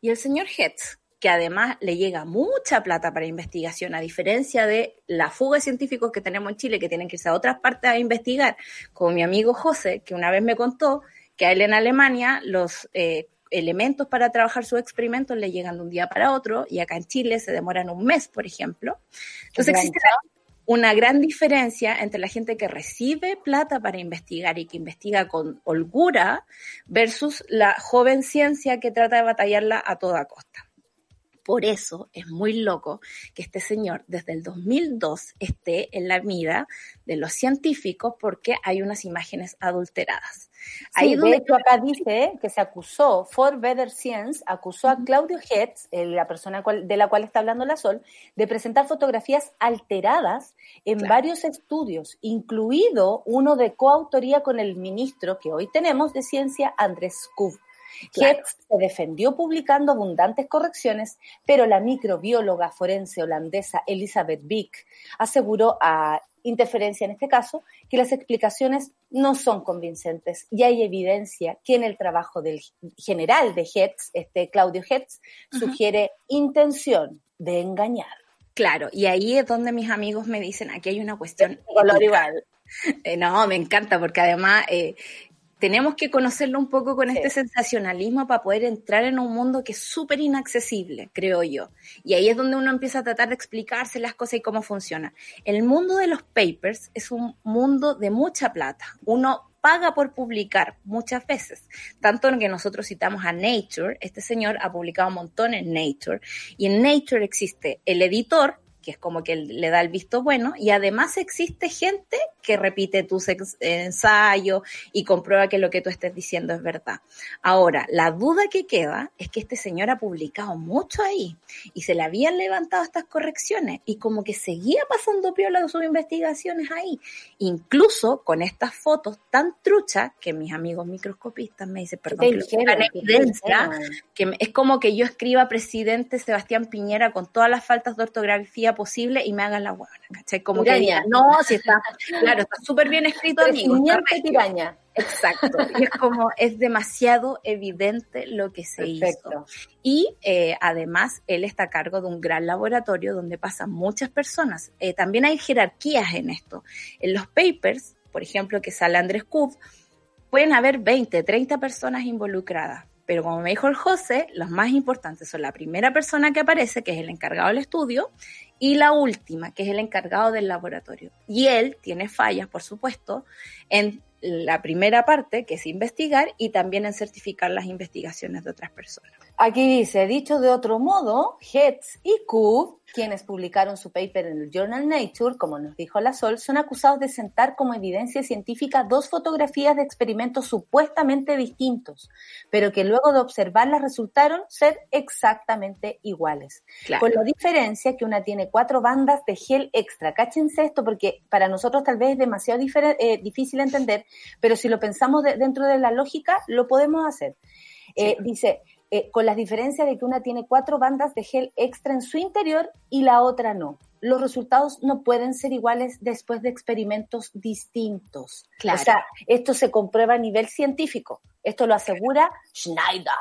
Y el señor Hetz, que además le llega mucha plata para investigación, a diferencia de la fuga de científicos que tenemos en Chile, que tienen que irse a otras partes a investigar, como mi amigo José, que una vez me contó que a él en Alemania los eh, elementos para trabajar sus experimentos le llegan de un día para otro, y acá en Chile se demoran un mes, por ejemplo. Entonces existe una gran diferencia entre la gente que recibe plata para investigar y que investiga con holgura versus la joven ciencia que trata de batallarla a toda costa. Por eso es muy loco que este señor desde el 2002 esté en la mira de los científicos porque hay unas imágenes adulteradas. Ahí de hecho acá dice que se acusó, For Better Science acusó a Claudio Hetz, eh, la persona cual, de la cual está hablando la Sol, de presentar fotografías alteradas en Claro. varios estudios, incluido uno de coautoría con el ministro que hoy tenemos de ciencia, Andrés Kub. Claro. Hetz se defendió publicando abundantes correcciones, pero la microbióloga forense holandesa Elizabeth Bick aseguró a Interferencia en este caso que las explicaciones no son convincentes y hay evidencia que en el trabajo del general de Hetz, este Claudio Hetz, sugiere intención de engañar. Claro, y ahí es donde mis amigos me dicen, aquí hay una cuestión. Color ética. igual. Eh, no, me encanta porque además eh, tenemos que conocerlo un poco con Sí. este sensacionalismo para poder entrar en un mundo que es súper inaccesible, creo yo. Y ahí es donde uno empieza a tratar de explicarse las cosas y cómo funciona. El mundo de los papers es un mundo de mucha plata. Uno paga por publicar muchas veces, tanto en que nosotros citamos a Nature, este señor ha publicado un montón en Nature, y en Nature existe el editor, que es como que le da el visto bueno, y además existe gente que repite tus ensayos y comprueba que lo que tú estés diciendo es verdad. Ahora, la duda que queda es que este señor ha publicado mucho ahí y se le habían levantado estas correcciones y como que seguía pasando piola de sus investigaciones ahí, incluso con estas fotos tan truchas que mis amigos microscopistas me dicen, perdón, que dijeron, evidencia, que es como que yo escriba presidente Sebastián Piñera con todas las faltas de ortografía posible y me hagan la buena, ¿cachai? Como que Piraña. digan, no, si está, (laughs) claro, está súper bien escrito, amigo. está Crecimiento regio". piraña. Exacto. Y es como, es demasiado evidente lo que se hizo. Y eh, además, él está a cargo de un gran laboratorio donde pasan muchas personas. Eh, también hay jerarquías en esto. En los papers, por ejemplo, que sale Andrés Kuf, pueden haber 20, 30 personas involucradas. Pero como me dijo el José, los más importantes son la primera persona que aparece, que es el encargado del estudio, y la última, que es el encargado del laboratorio. Y él tiene fallas, por supuesto, en la primera parte, que es investigar, y también en certificar las investigaciones de otras personas. Aquí dice, dicho de otro modo, Hetz y Kub, quienes publicaron su paper en el journal Nature, como nos dijo la Sol, son acusados de sentar como evidencia científica dos fotografías de experimentos supuestamente distintos, pero que luego de observarlas resultaron ser exactamente iguales. Claro. Con la diferencia que una tiene cuatro bandas de gel extra. Cáchense esto porque para nosotros tal vez es demasiado eh, difícil entender, pero si lo pensamos de- dentro de la lógica, lo podemos hacer. Eh, Dice, eh, con las diferencias de que una tiene cuatro bandas de gel extra en su interior y la otra no. Los resultados no pueden ser iguales después de experimentos distintos. Claro. O sea, esto se comprueba a nivel científico. Esto lo asegura Schneider.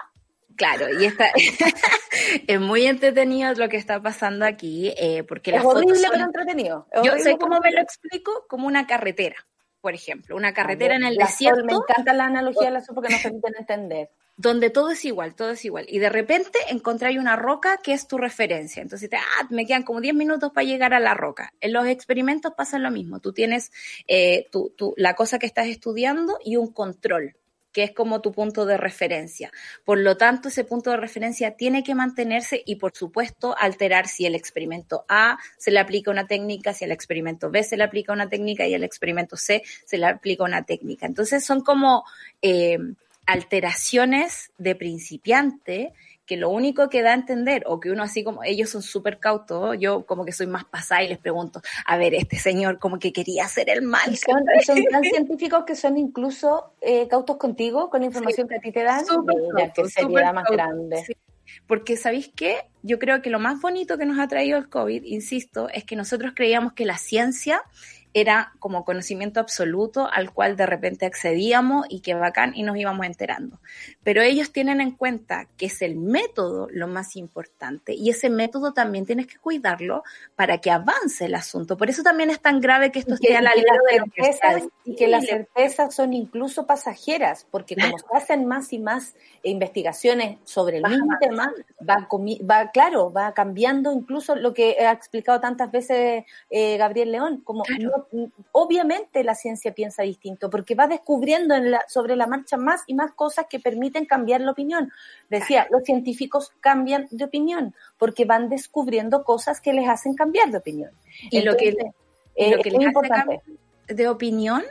Claro, y está (laughs) es muy entretenido lo que está pasando aquí, eh, porque Es las fotos horrible son- pero entretenido. Es Yo sé cómo me lo explico, como una carretera, por ejemplo, una carretera en el La Sol, desierto me encanta la analogía (laughs) de la Sol porque nos permiten entender. Donde todo es igual, todo es igual. Y de repente encontráis una roca que es tu referencia. Entonces, te, ah, me quedan como 10 minutos para llegar a la roca. En los experimentos pasa lo mismo. Tú tienes eh, tu- tu- la cosa que estás estudiando y un control que es como tu punto de referencia. Por lo tanto, ese punto de referencia tiene que mantenerse y, por supuesto, alterar si el experimento A se le aplica una técnica, si al experimento B se le aplica una técnica y al experimento C se le aplica una técnica. Entonces, son como eh, alteraciones de principiante que lo único que da a entender, o que uno así como, ellos son súper cautos, yo como que soy más pasada y les pregunto, a ver, este señor como que quería hacer el mal. Y son, son (laughs) tan científicos que son incluso eh, cautos contigo con la información que a ti te dan. Mira, cautos, seriedad súper más cautos, grande. sí. Porque, ¿sabéis qué? Yo creo que lo más bonito que nos ha traído el COVID, insisto, es que nosotros creíamos que la ciencia era como conocimiento absoluto al cual de repente accedíamos y que bacán y nos íbamos enterando. Pero ellos tienen en cuenta que es el método lo más importante y ese método también tienes que cuidarlo para que avance el asunto. Por eso también es tan grave que esto esté al alero de los certezas, y que las certezas son incluso pasajeras, porque como se hacen más y más investigaciones sobre el Va mismo tema, va, claro, va cambiando incluso lo que ha explicado tantas veces eh, Gabriel León, como Claro. Obviamente la ciencia piensa distinto, porque va descubriendo en la- sobre la marcha más y más cosas que permiten cambiar la opinión. Decía, los científicos cambian de opinión, porque van descubriendo cosas que les hacen cambiar de opinión. Y lo que- eh, lo que es hace importante. cambiar de opinión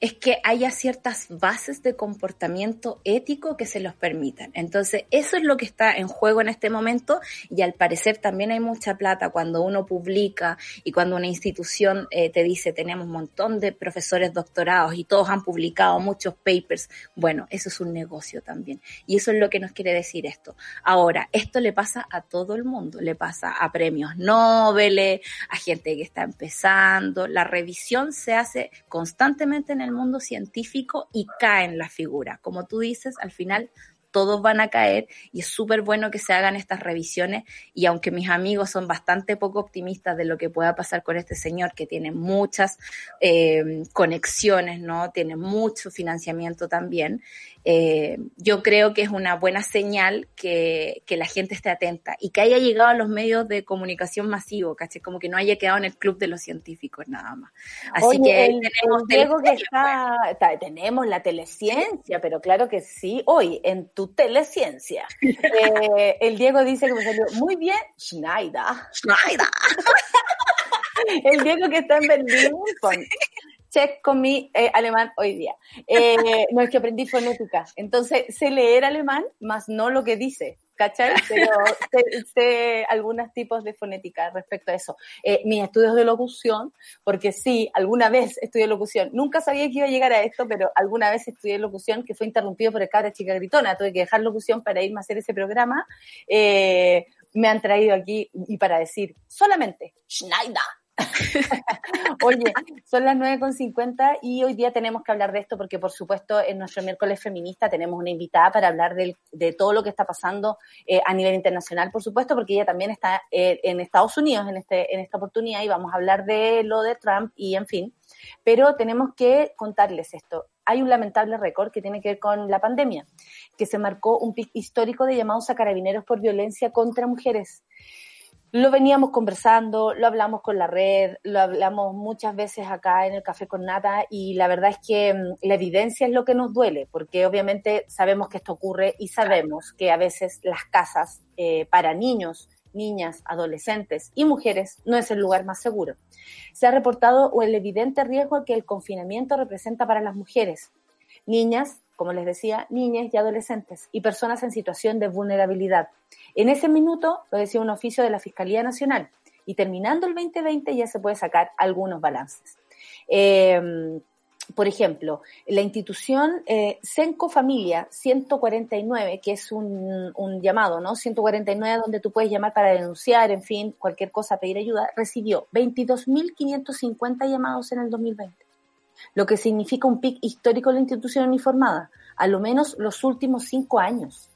es que haya ciertas bases de comportamiento ético que se los permitan. Entonces, eso es lo que está en juego en este momento y al parecer también hay mucha plata cuando uno publica y cuando una institución eh, te dice tenemos un montón de profesores doctorados y todos han publicado muchos papers. Bueno, eso es un negocio también y eso es lo que nos quiere decir esto. Ahora, esto le pasa a todo el mundo, le pasa a premios Nobel, a gente que está empezando. La revisión se hace constantemente en el mundo científico y caen las figuras. Como tú dices, al final todos van a caer y es súper bueno que se hagan estas revisiones y aunque mis amigos son bastante poco optimistas de lo que pueda pasar con este señor que tiene muchas eh, conexiones, ¿no? Tiene mucho financiamiento también, eh, yo creo que es una buena señal que, que la gente esté atenta y que haya llegado a los medios de comunicación masivo, ¿caché? Como que no haya quedado en el club de los científicos nada más. Así Oye, que el, tenemos el que está, está- tenemos la teleciencia, pero claro que sí, hoy en tu teleciencia. (laughs) Eh, el Diego dice que me salió muy bien, Schneider. Schneider. (laughs) El Diego que está en Berlín, pon, check con mi eh, alemán hoy día. Eh, (laughs) no es que aprendí fonética, entonces sé leer alemán, más no lo que dice. ¿Cachai? Pero sé, sé algunos tipos de fonética respecto a eso. Eh, mis estudios de locución, porque sí, alguna vez estudié locución. Nunca sabía que iba a llegar a esto, pero alguna vez estudié locución que fue interrumpido por el cabra chica gritona. Tuve que dejar locución para irme a hacer ese programa. Eh, me han traído aquí y para decir solamente Schneider. (laughs) Oye, son las 9.50 y hoy día tenemos que hablar de esto porque, por supuesto, en nuestro miércoles feminista tenemos una invitada para hablar del- de todo lo que está pasando eh, a nivel internacional, por supuesto, porque ella también está eh, en Estados Unidos en, este, en esta oportunidad y vamos a hablar de lo de Trump y, en fin. Pero tenemos que contarles esto. Hay un lamentable récord que tiene que ver con la pandemia, que se marcó un pic histórico de llamados a carabineros por violencia contra mujeres. Lo veníamos conversando, lo hablamos con la red, lo hablamos muchas veces acá en el Café con Nata y la verdad es que mm, la evidencia es lo que nos duele, porque obviamente sabemos que esto ocurre y sabemos que a veces las casas eh, para niños, niñas, adolescentes y mujeres no es el lugar más seguro. Se ha reportado el evidente riesgo que el confinamiento representa para las mujeres, niñas, como les decía, niñas y adolescentes y personas en situación de vulnerabilidad. En ese minuto lo decía un oficio de la Fiscalía Nacional y terminando el 2020 ya se puede sacar algunos balances. Eh, por ejemplo, la institución eh, Senco Familia 149, que es un llamado, ¿no? 149 donde tú puedes llamar para denunciar, en fin, cualquier cosa, pedir ayuda, recibió 22.550 llamados en el 2020, lo que significa un pic histórico en la institución uniformada, a lo menos los últimos cinco años.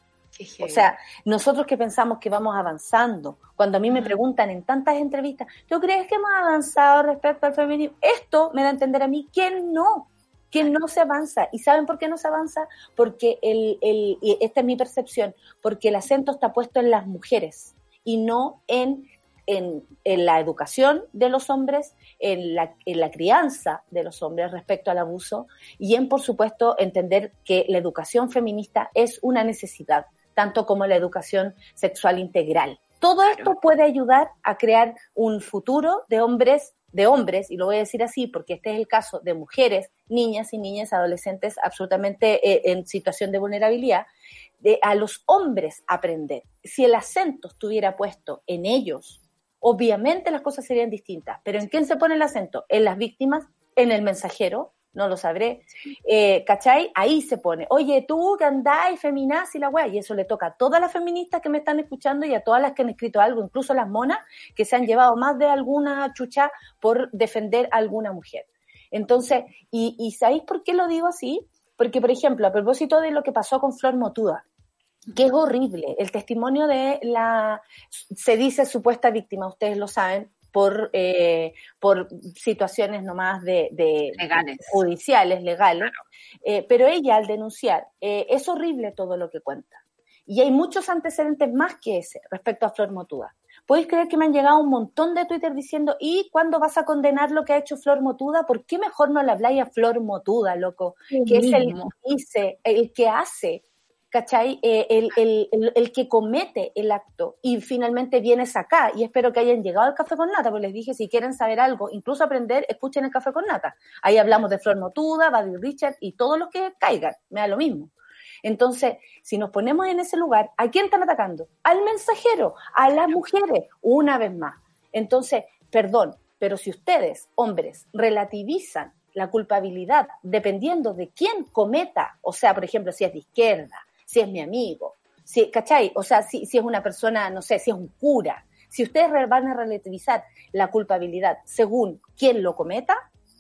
O sea, nosotros que pensamos que vamos avanzando, cuando a mí me preguntan en tantas entrevistas, ¿tú crees que hemos avanzado respecto al feminismo? Esto me da a entender a mí que no, que no se avanza. ¿Y saben por qué no se avanza? Porque el, el, y esta es mi percepción, porque el acento está puesto en las mujeres y no en, en, en la educación de los hombres, en la, en la crianza de los hombres respecto al abuso y en, por supuesto, entender que la educación feminista es una necesidad tanto como la educación sexual integral. Todo esto puede ayudar a crear un futuro de hombres, de hombres, y lo voy a decir así porque este es el caso de mujeres, niñas y niñas, adolescentes absolutamente eh, en situación de vulnerabilidad, de a los hombres aprender. Si el acento estuviera puesto en ellos, obviamente las cosas serían distintas. Pero ¿en quién se pone el acento? En las víctimas, en el mensajero, no lo sabré. Eh, ¿Cachai? Ahí se pone, oye, tú que andáis feminaz y la weá, y eso le toca a todas las feministas que me están escuchando y a todas las que han escrito algo, incluso las monas, que se han llevado más de alguna chucha por defender a alguna mujer. Entonces, ¿y, y sabéis por qué lo digo así? Porque, por ejemplo, a propósito de lo que pasó con Flor Motuda, que es horrible, el testimonio de la, se dice supuesta víctima, ustedes lo saben, por, eh, por situaciones nomás de, de Legales. judiciales, legales. Eh, pero ella al denunciar, eh, es horrible todo lo que cuenta. Y hay muchos antecedentes más que ese respecto a Flor Motuda. ¿Podéis creer que me han llegado un montón de Twitter diciendo, ¿y cuándo vas a condenar lo que ha hecho Flor Motuda? ¿Por qué mejor no le habláis a Flor Motuda, loco? que es el que dice, el que hace, ¿cachai? Eh, el, que comete el acto y finalmente vienes acá y espero que hayan llegado al café con nata, porque les dije si quieren saber algo, incluso aprender, escuchen el café con nata. Ahí hablamos de Flor Motuda, Buddy Richard y todos los que caigan, me da lo mismo. Entonces, si nos ponemos en ese lugar, ¿a quién están atacando? Al mensajero, a las mujeres, una vez más. Entonces, perdón, pero si ustedes, hombres, relativizan la culpabilidad dependiendo de quién cometa, o sea, por ejemplo, si es de izquierda, si es mi amigo, si, ¿cachai? O sea, si, si es una persona, no sé, si es un cura, si ustedes van a relativizar la culpabilidad según quién lo cometa,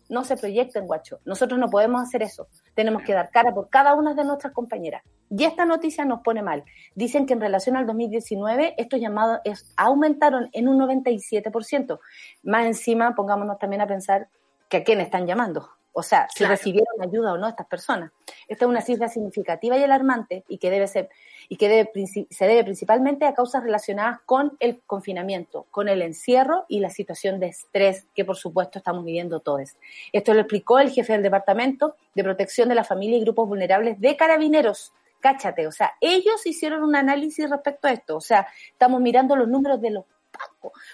no se proyecten, guacho. Nosotros no podemos hacer eso. Tenemos que dar cara por cada una de nuestras compañeras. Y esta noticia nos pone mal. Dicen que en relación al 2019 estos llamados aumentaron en un 97%. Más encima, pongámonos también a pensar que a quién están llamando. O sea, si Claro. recibieron ayuda o no estas personas. Esta es una cifra significativa y alarmante y que debe ser y que debe, se debe principalmente a causas relacionadas con el confinamiento, con el encierro y la situación de estrés que por supuesto estamos viviendo todos. Esto lo explicó el jefe del Departamento de Protección de la Familia y Grupos Vulnerables de Carabineros. Cáchate, o sea, ellos hicieron un análisis respecto a esto, o sea, estamos mirando los números de los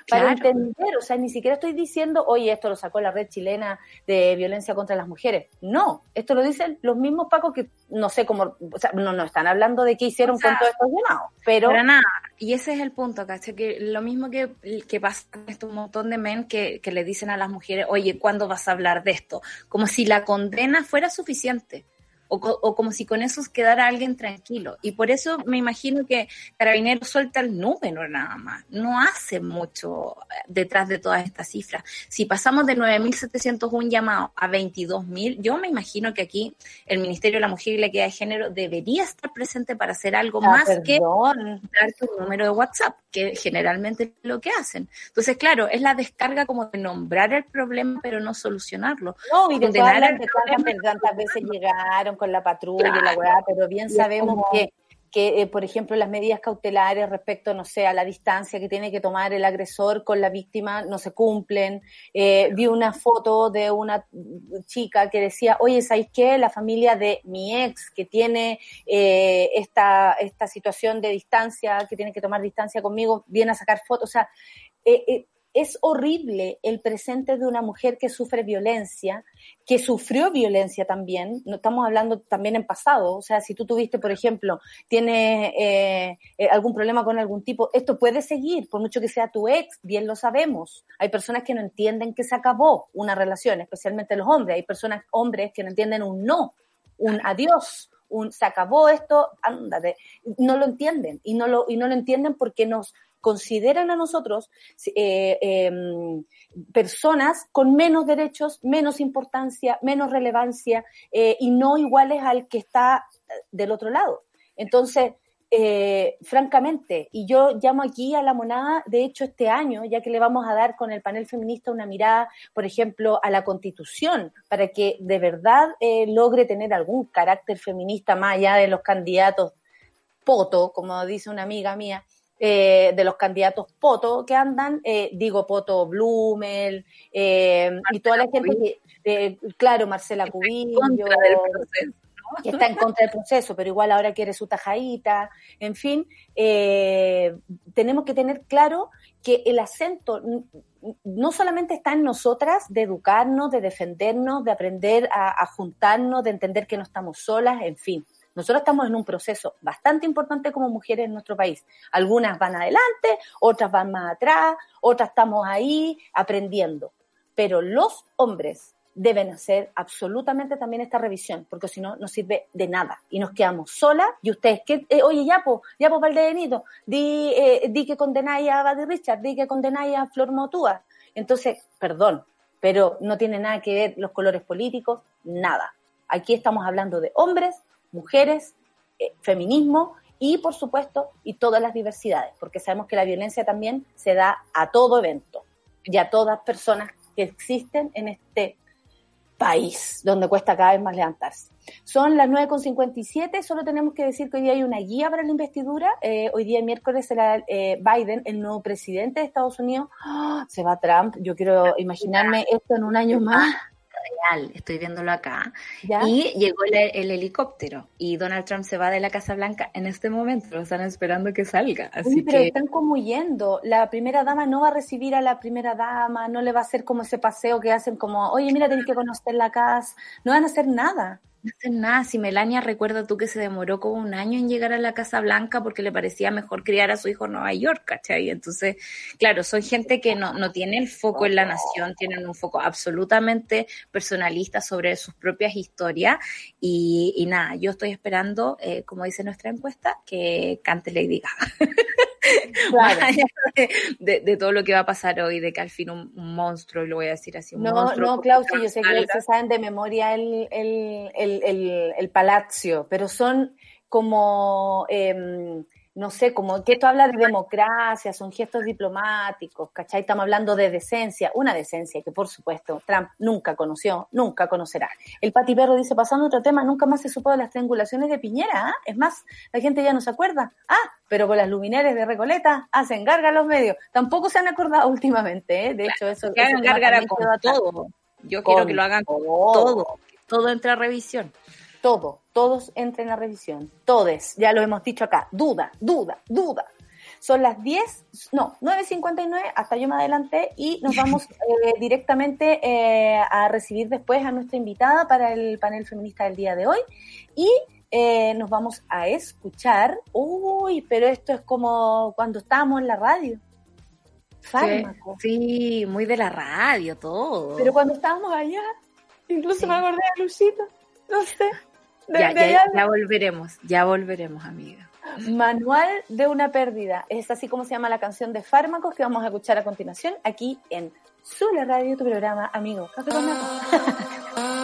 para Claro. entender, o sea, ni siquiera estoy diciendo, oye, esto lo sacó la red chilena de violencia contra las mujeres. No, esto lo dicen los mismos pacos que no sé cómo, o sea, no, no están hablando de qué hicieron O sea, con todos estos llamados, pero Para nada. Y ese es el punto, ¿cachai? Que lo mismo que, que pasa con este montón de men que, que le dicen a las mujeres, oye, ¿cuándo vas a hablar de esto? Como si la condena fuera suficiente. O, o como si con eso quedara alguien tranquilo. Y por eso me imagino que Carabineros suelta el número nada más. No hace mucho eh, detrás de todas estas cifras. Si pasamos de 9.701 llamados a 22.000, yo me imagino que aquí el Ministerio de la Mujer y la Equidad de Género debería estar presente para hacer algo Ah, más que perdón. dar tu número de WhatsApp, que generalmente es lo que hacen. Entonces, claro, es la descarga como de nombrar el problema, pero no solucionarlo. No, y de todas las tantas veces llegaron con la patrulla y la Claro. weá, pero bien Y sabemos como- que, que eh, por ejemplo, las medidas cautelares respecto, no sé, a la distancia que tiene que tomar el agresor con la víctima no se cumplen. Eh, vi una foto de una chica que decía, oye, ¿sabéis qué? La familia de mi ex que tiene eh, esta, esta situación de distancia, que tiene que tomar distancia conmigo, viene a sacar fotos. O sea, es horrible el presente de una mujer que sufre violencia, que sufrió violencia también, no estamos hablando también en pasado, o sea, si tú tuviste, por ejemplo, tienes eh, eh, algún problema con algún tipo, esto puede seguir, por mucho que sea tu ex, bien lo sabemos. Hay personas que no entienden que se acabó una relación, especialmente los hombres, hay personas, hombres, que no entienden un no, un adiós, un se acabó esto, ándate, no lo entienden, y no lo, y no lo entienden porque nos consideran a nosotros eh, em, personas con menos derechos, menos importancia, menos relevancia eh, y no iguales al que está del otro lado. Entonces, eh, francamente, y yo llamo aquí a la monada, de hecho, este año, ya que le vamos a dar con el panel feminista una mirada, por ejemplo, a la constitución, para que de verdad eh, logre tener algún carácter feminista más allá de los candidatos poto, como dice una amiga mía, eh, de los candidatos poto que andan, eh, digo poto Blumel, eh, y toda la gente que, eh, claro, Marcela Cubillo, que está en contra del proceso, pero igual ahora quiere su tajadita, en fin, eh, tenemos que tener claro que el acento no solamente está en nosotras de educarnos, de defendernos, de aprender a, a juntarnos, de entender que no estamos solas, en fin. Nosotros estamos en un proceso bastante importante como mujeres en nuestro país. Algunas van adelante, otras van más atrás, otras estamos ahí aprendiendo. Pero los hombres deben hacer absolutamente también esta revisión, porque si no, no sirve de nada. Y nos quedamos solas, y ustedes, ¿qué? Eh, oye, Yapo, Yapo Valdebenito, di, eh, di que condenáis a Buddy Richard, di que condenáis a Flor Motúa. Entonces, perdón, pero no tiene nada que ver los colores políticos, nada. Aquí estamos hablando de hombres, mujeres, eh, feminismo y, por supuesto, y todas las diversidades, porque sabemos que la violencia también se da a todo evento y a todas personas que existen en este país, donde cuesta cada vez más levantarse. Son las 9.57, solo tenemos que decir que hoy día hay una guía para la investidura. Eh, hoy día miércoles será eh, Biden, el nuevo presidente de Estados Unidos. ¡Ah! Se va Trump, yo quiero imaginarme esto en un año más. Real, estoy viéndolo acá. ¿ya? Y llegó el, el helicóptero y Donald Trump se va de la Casa Blanca en este momento, lo están esperando que salga. Así Uy, pero que están como huyendo. La primera dama no va a recibir a la primera dama, no le va a hacer como ese paseo que hacen como, oye, mira, tenés que conocer la casa. No van a hacer nada. No hacen nada. Si Melania recuerda tú que se demoró como un año en llegar a la Casa Blanca porque le parecía mejor criar a su hijo en Nueva York, ¿cachai? Entonces, claro, son gente que no, no tiene el foco en la nación, tienen un foco absolutamente personalista sobre sus propias historias y, y nada, yo estoy esperando, eh, como dice nuestra encuesta, que cante Lady Gaga. (laughs) Claro. de, de- de todo lo que va a pasar hoy, de que al fin un, un monstruo, y lo voy a decir así, un No, monstruo. no, Klaus, yo sé que se saben de memoria el, el, el, el, el palacio, pero son como, em, no sé, como que esto habla de democracia, son gestos diplomáticos, ¿cachai? Estamos hablando de decencia, una decencia que por supuesto Trump nunca conoció, nunca conocerá. El Pati Perro dice, pasando a otro tema, nunca más se supo de las triangulaciones de Piñera, ¿ah? Es más, la gente ya no se acuerda. Ah, pero con las luminarias de Recoleta hacen garga los medios. Tampoco se han acordado últimamente, ¿eh? De hecho, eso... que hagan gárgara con todo. Yo Con quiero que lo hagan todo. Todo entra a revisión. Todo, todos entren a revisión. Todes, ya lo hemos dicho acá. Duda, duda, duda. Son las 10, no, 9.59, hasta yo me adelanté y nos vamos (laughs) eh, directamente eh, a recibir después a nuestra invitada para el panel feminista del día de hoy y eh, nos vamos a escuchar. Uy, pero esto es como cuando estábamos en la radio. Fármaco. Sí, muy de la radio, todo. Pero cuando estábamos allá, incluso Sí. me acordé de Luisito. No sé. De- ya, de ya, allá ya volveremos, ya volveremos, amiga. Manual de una pérdida. Es así como se llama la canción de fármacos que vamos a escuchar a continuación aquí en Sula Radio, tu programa amigo. Café con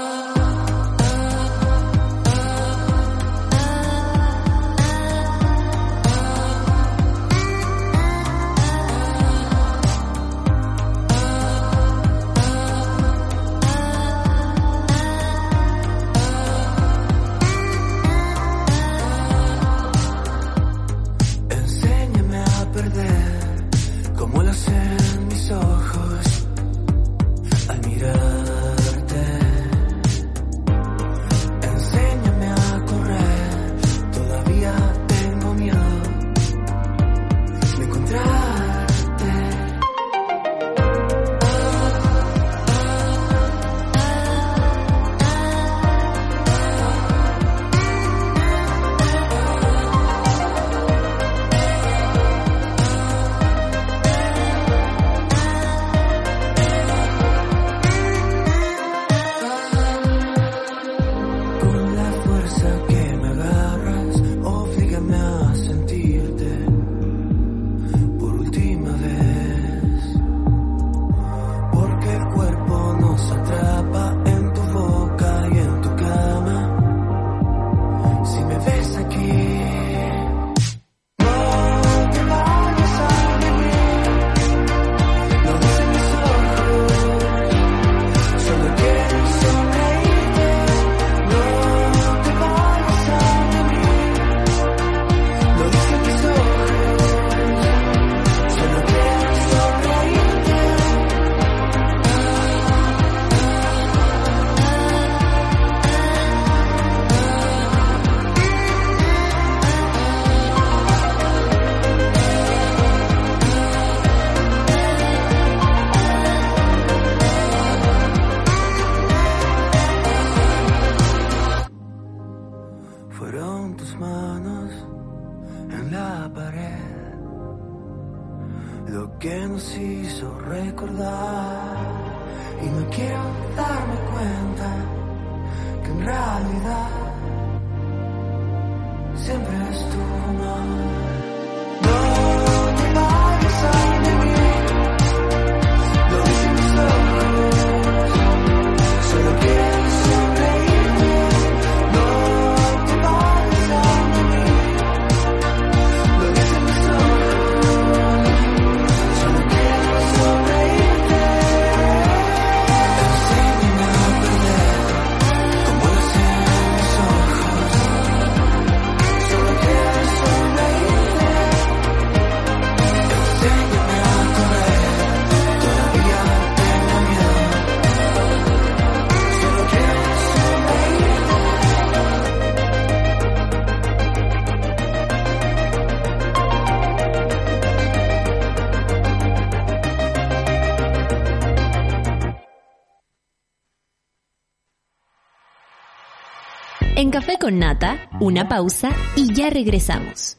con Nata, una pausa y ya regresamos.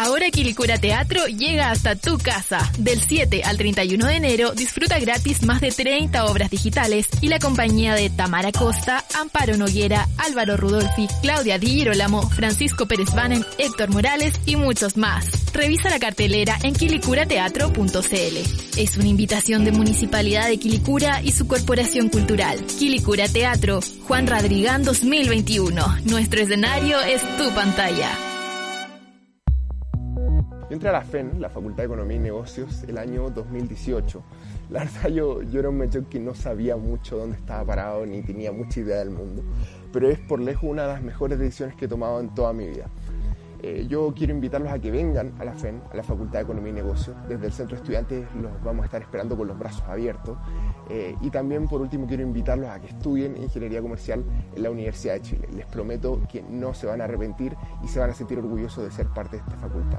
Ahora Quilicura Teatro llega hasta tu casa. Del 7 al 31 de enero disfruta gratis más de 30 obras digitales y la compañía de Tamara Costa, Amparo Noguera, Álvaro Rudolfi, Claudia Di Girolamo, Francisco Pérez Banen, Héctor Morales y muchos más. Revisa la cartelera en quilicurateatro.cl. Es una invitación de Municipalidad de Quilicura y su Corporación Cultural. Quilicura Teatro, Juan Radrigán 2021. Nuestro escenario es tu pantalla. Yo entré a la FEN, la Facultad de Economía y Negocios, el año 2018. La verdad yo, yo era un mechón que no sabía mucho dónde estaba parado ni tenía mucha idea del mundo, pero es por lejos una de las mejores decisiones que he tomado en toda mi vida. Eh, yo quiero invitarlos a que vengan a la FEN, a la Facultad de Economía y Negocios. Desde el Centro de Estudiantes los vamos a estar esperando con los brazos abiertos. Eh, y también, por último, quiero invitarlos a que estudien Ingeniería Comercial en la Universidad de Chile. Les prometo que no se van a arrepentir y se van a sentir orgullosos de ser parte de esta facultad.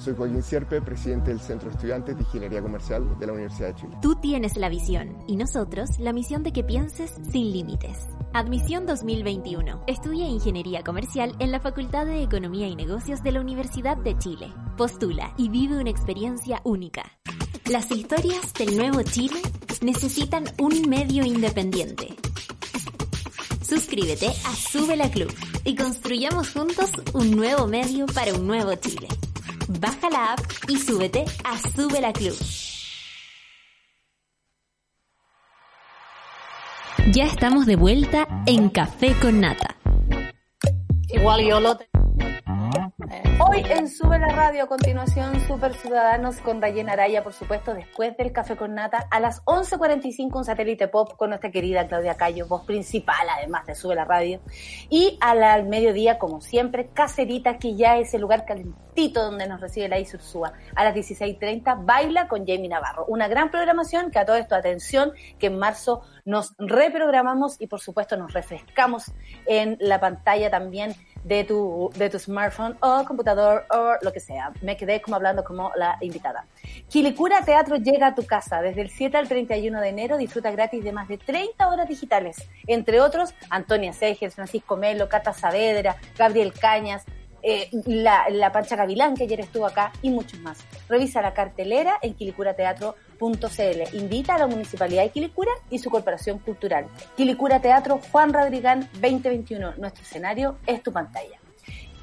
Soy Joaquín Sierpe, presidente del Centro de Estudiantes de Ingeniería Comercial de la Universidad de Chile. Tú tienes la visión y nosotros la misión de que pienses sin límites. Admisión 2021. Estudia Ingeniería Comercial en la Facultad de Economía y Negocios de la Universidad de Chile. Postula y vive una experiencia única. Las historias del nuevo Chile necesitan un medio independiente. Suscríbete a Sube la Club y construyamos juntos un nuevo medio para un nuevo Chile. Baja la app y súbete a Sube la Club. Ya estamos de vuelta en Café con Nata. Igual yo lo... Hoy en Sube la Radio, a continuación, Super Ciudadanos con Rayen Araya, por supuesto, después del Café con Nata, a las 11.45 un satélite pop con nuestra querida Claudia Cayo, voz principal, además de Sube la Radio. Y al, al mediodía, como siempre, Cacerita, que ya es el lugar calentito donde nos recibe la Isursúa. A las 16.30, Baila con Jamie Navarro. Una gran programación que a todo esto, atención, que en marzo nos reprogramamos y, por supuesto, nos refrescamos en la pantalla también de tu, de tu smartphone o computador o lo que sea. Me quedé como hablando como la invitada. Quilicura Teatro llega a tu casa. Desde el 7 al 31 de enero disfruta gratis de más de 30 horas digitales. Entre otros, Antonia Seger, Francisco Melo, Cata Saavedra, Gabriel Cañas, eh, la, la Pancha Gavilán, que ayer estuvo acá, y muchos más. Revisa la cartelera en quilicurateatro.cl. Invita a la Municipalidad de Quilicura y su Corporación Cultural. Quilicura Teatro Juan Radrigán 2021. Nuestro escenario es tu pantalla.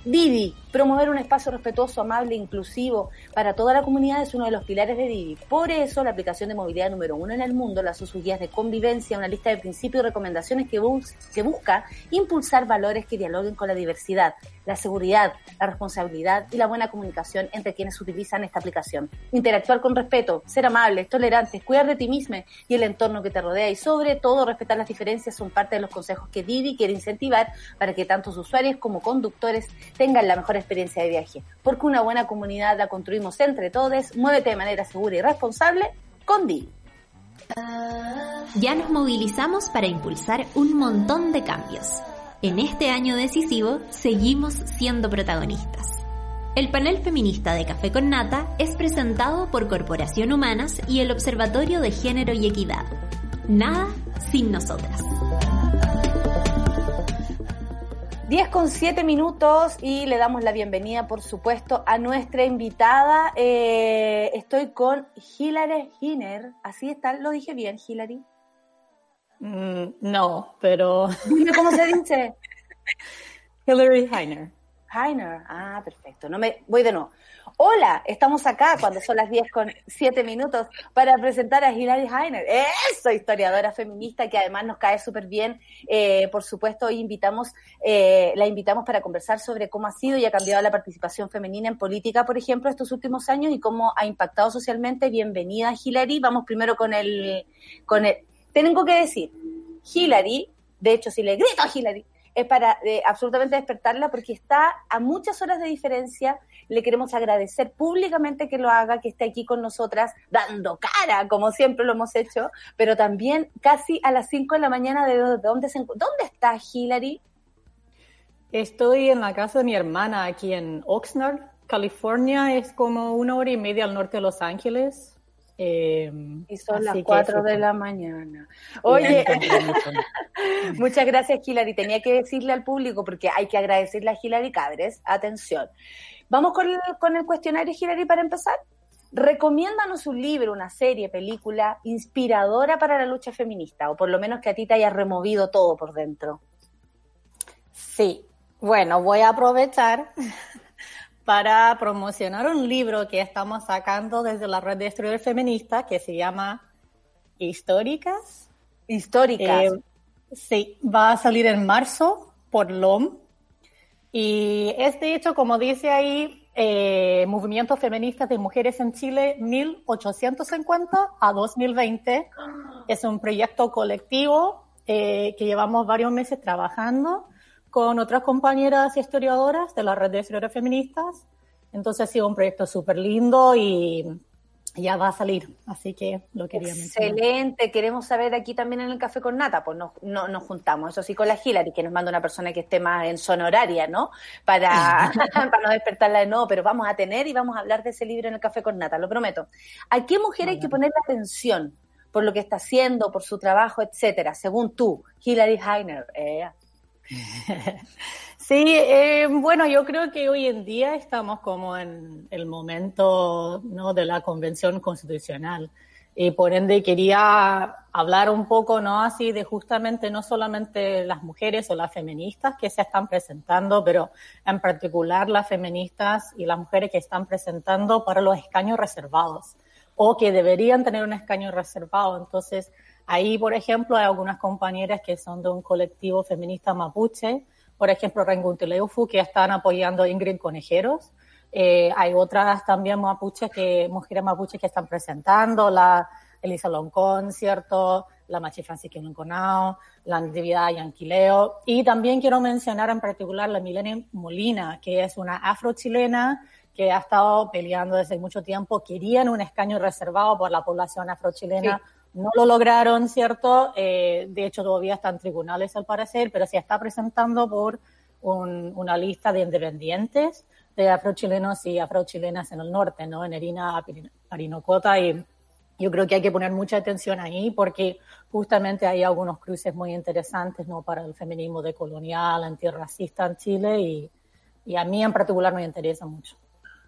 Didi, promover un espacio respetuoso, amable e inclusivo para toda la comunidad es uno de los pilares de Didi. Por eso, la aplicación de movilidad número uno en el mundo lanzó sus guías de convivencia, una lista de principios y recomendaciones que, bus busca impulsar valores que dialoguen con la diversidad, la seguridad, la responsabilidad y la buena comunicación entre quienes utilizan esta aplicación. Interactuar con respeto, ser amables, tolerantes, cuidar de ti mismo y el entorno que te rodea y sobre todo respetar las diferencias son parte de los consejos que Didi quiere incentivar para que tanto usuarios como conductores tengan la mejor experiencia de viaje. Porque una buena comunidad la construimos entre todos. Muévete de manera segura y responsable con Didi. Ya nos movilizamos para impulsar un montón de cambios. En este año decisivo seguimos siendo protagonistas. El panel feminista de Café con Nata es presentado por Corporación Humanas y el Observatorio de Género y Equidad. Nada sin nosotras. 10 con 7 minutos y le damos la bienvenida, por supuesto, a nuestra invitada. Eh, estoy con Hilary Hiner. Así está, lo dije bien, Hilary. Mm, no, pero Dime cómo se dice. (laughs) Hillary Heiner. Heiner. Ah, perfecto. No me voy de nuevo. Hola, estamos acá cuando son las 10 con 7 minutos para presentar a Hilary Heiner. Eso, historiadora feminista que además nos cae súper bien. Eh, por supuesto, hoy invitamos, eh, la invitamos para conversar sobre cómo ha sido y ha cambiado la participación femenina en política, por ejemplo, estos últimos años y cómo ha impactado socialmente. Bienvenida, Hilary. Vamos primero con el, con el, tengo que decir, Hillary, de hecho, si le grito a Hillary, es para eh, absolutamente despertarla porque está a muchas horas de diferencia. Le queremos agradecer públicamente que lo haga, que esté aquí con nosotras, dando cara, como siempre lo hemos hecho, pero también casi a las 5 de la mañana de de dónde se ¿Dónde está Hillary? Estoy en la casa de mi hermana aquí en Oxnard, California. Es como una hora y media al norte de Los Ángeles. Eh, Y son las que 4 súper. de la mañana. Oye, (laughs) muchas gracias Hilary. Tenía que decirle al público porque hay que agradecerle a Hilary Cadres. Atención. Vamos con el, con el cuestionario Hilary para empezar. Recomiéndanos un libro, una serie, película inspiradora para la lucha feminista o por lo menos que a ti te haya removido todo por dentro. Sí, bueno, voy a aprovechar para promocionar un libro que estamos sacando desde la red de estudios feministas que se llama Históricas. Históricas. Eh, sí, va a salir en marzo por LOM. Y es de hecho, como dice ahí, eh, Movimientos Feministas de Mujeres en Chile 1850 a 2020. Es un proyecto colectivo eh, que llevamos varios meses trabajando con otras compañeras historiadoras de la red de historiadoras feministas. Entonces ha sido un proyecto súper lindo y ya va a salir, así que lo quería mencionar. Excelente, queremos saber aquí también en el Café con Nata, pues nos, no, nos juntamos, eso sí, con la Hilary, que nos manda una persona que esté más en zona horaria, ¿no? Para, (laughs) (laughs) para no despertarla de nuevo, pero vamos a tener y vamos a hablar de ese libro en el Café con Nata, lo prometo. ¿A qué mujer hay que ponerle atención por lo que está haciendo, por su trabajo, etcétera, según tú, Hilary Heiner? Eh, (laughs) Sí, eh, bueno, yo creo que hoy en día estamos como en el momento ¿no? de la convención constitucional y por ende quería hablar un poco, ¿no? Así de justamente no solamente las mujeres o las feministas que se están presentando, pero en particular las feministas y las mujeres que están presentando para los escaños reservados o que deberían tener un escaño reservado. Entonces, ahí, por ejemplo, hay algunas compañeras que son de un colectivo feminista mapuche, por ejemplo, Renguntileufu, que están apoyando a Ingrid Conejeros. Eh, hay otras también mapuches que, mujeres mapuches que están presentando, la Elisa Loncón, ¿cierto? La Machi Francisca Lonconao, la Natividad Yanquileo. Y también quiero mencionar en particular la Milene Molina, que es una afrochilena que ha estado peleando desde mucho tiempo, querían un escaño reservado por la población afrochilena. No lo lograron, ¿cierto? Eh, de hecho, todavía están tribunales al parecer, pero se está presentando por un- una lista de independientes de afrochilenos y afrochilenas en el norte, ¿no? En Erina, Parinacota y yo creo que hay que poner mucha atención ahí porque justamente hay algunos cruces muy interesantes, ¿no? Para el feminismo decolonial, antirracista en Chile y, y a mí en particular me interesa mucho.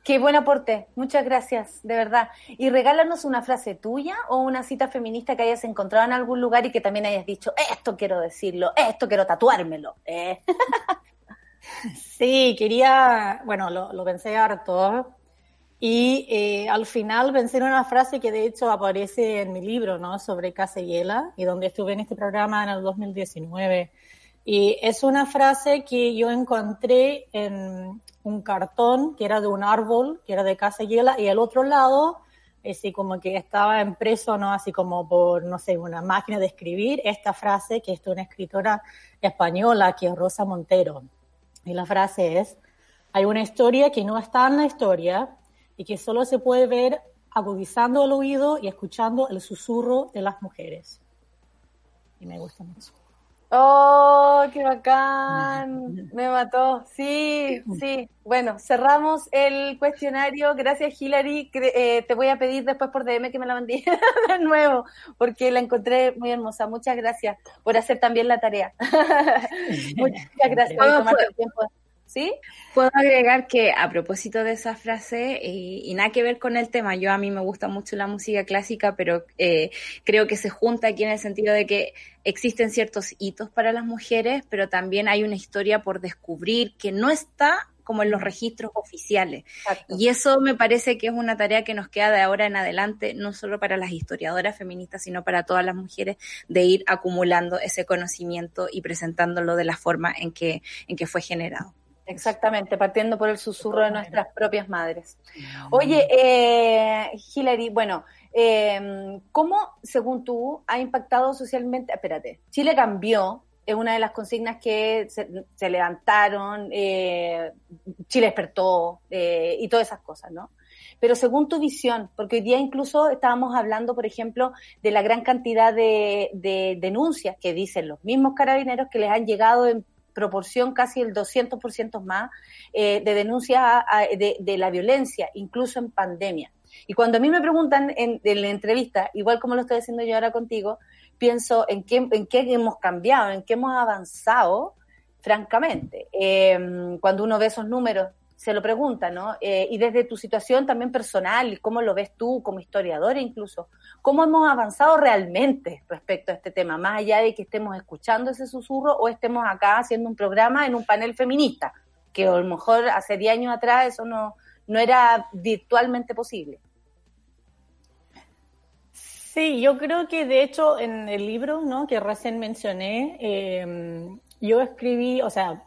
Qué buen aporte, muchas gracias, de verdad. Y regálanos una frase tuya o una cita feminista que hayas encontrado en algún lugar y que también hayas dicho, esto quiero decirlo, esto quiero tatuármelo. eh. (laughs) Sí, quería, bueno, lo, pensé harto y eh, al final pensé en una frase que de hecho aparece en mi libro, ¿no? Sobre Casa y donde estuve en este programa en el 2019. Y es una frase que yo encontré en un cartón que era de un árbol, que era de Casa Hiela, y al otro lado, así como que estaba impreso, ¿no? Así como por, no sé, una máquina de escribir, esta frase que es de una escritora española, que es Rosa Montero. Y la frase es, hay una historia que no está en la historia y que solo se puede ver agudizando el oído y escuchando el susurro de las mujeres. Y me gusta mucho. Oh, qué bacán. Me mató. Sí, sí. Bueno, cerramos el cuestionario. Gracias, Hilary. Eh, te voy a pedir después por DM que me la mandé (laughs) de nuevo, porque la encontré muy hermosa. Muchas gracias por hacer también la tarea. (laughs) Muchas gracias por ¿Puedo- tomarte el tiempo. ¿Sí? Puedo agregar que a propósito de esa frase, y, y nada que ver con el tema, yo a mí me gusta mucho la música clásica, pero eh, creo que se junta aquí en el sentido de que existen ciertos hitos para las mujeres, pero también hay una historia por descubrir que no está como en los registros oficiales. Y eso me parece que es una tarea que nos queda de ahora en adelante, no solo para las historiadoras feministas, sino para todas las mujeres, de ir acumulando ese conocimiento y presentándolo de la forma en que, en que fue generado. Exactamente, partiendo por el susurro de nuestras propias madres. Oye, eh, Hilary, bueno, eh, ¿cómo, según tú, ha impactado socialmente? Espérate, Chile cambió, es una de las consignas que se, se levantaron, eh, Chile despertó eh, y todas esas cosas, ¿no? Pero según tu visión, porque hoy día incluso estábamos hablando, por ejemplo, de la gran cantidad de, de denuncias que dicen los mismos carabineros que les han llegado en proporción casi el 200% más eh, de denuncias de, de la violencia, incluso en pandemia. Y cuando a mí me preguntan en, la entrevista, igual como lo estoy haciendo yo ahora contigo, pienso en qué, en qué hemos cambiado, en qué hemos avanzado, francamente. Eh, cuando uno ve esos números, se lo pregunta, ¿no? Eh, y desde tu situación también personal, cómo lo ves tú como historiadora incluso, ¿cómo hemos avanzado realmente respecto a este tema? Más allá de que estemos escuchando ese susurro o estemos acá haciendo un programa en un panel feminista, que a lo mejor hace 10 años atrás eso no, no era virtualmente posible. Sí, yo creo que de hecho en el libro ¿no? que recién mencioné, eh, yo escribí, o sea,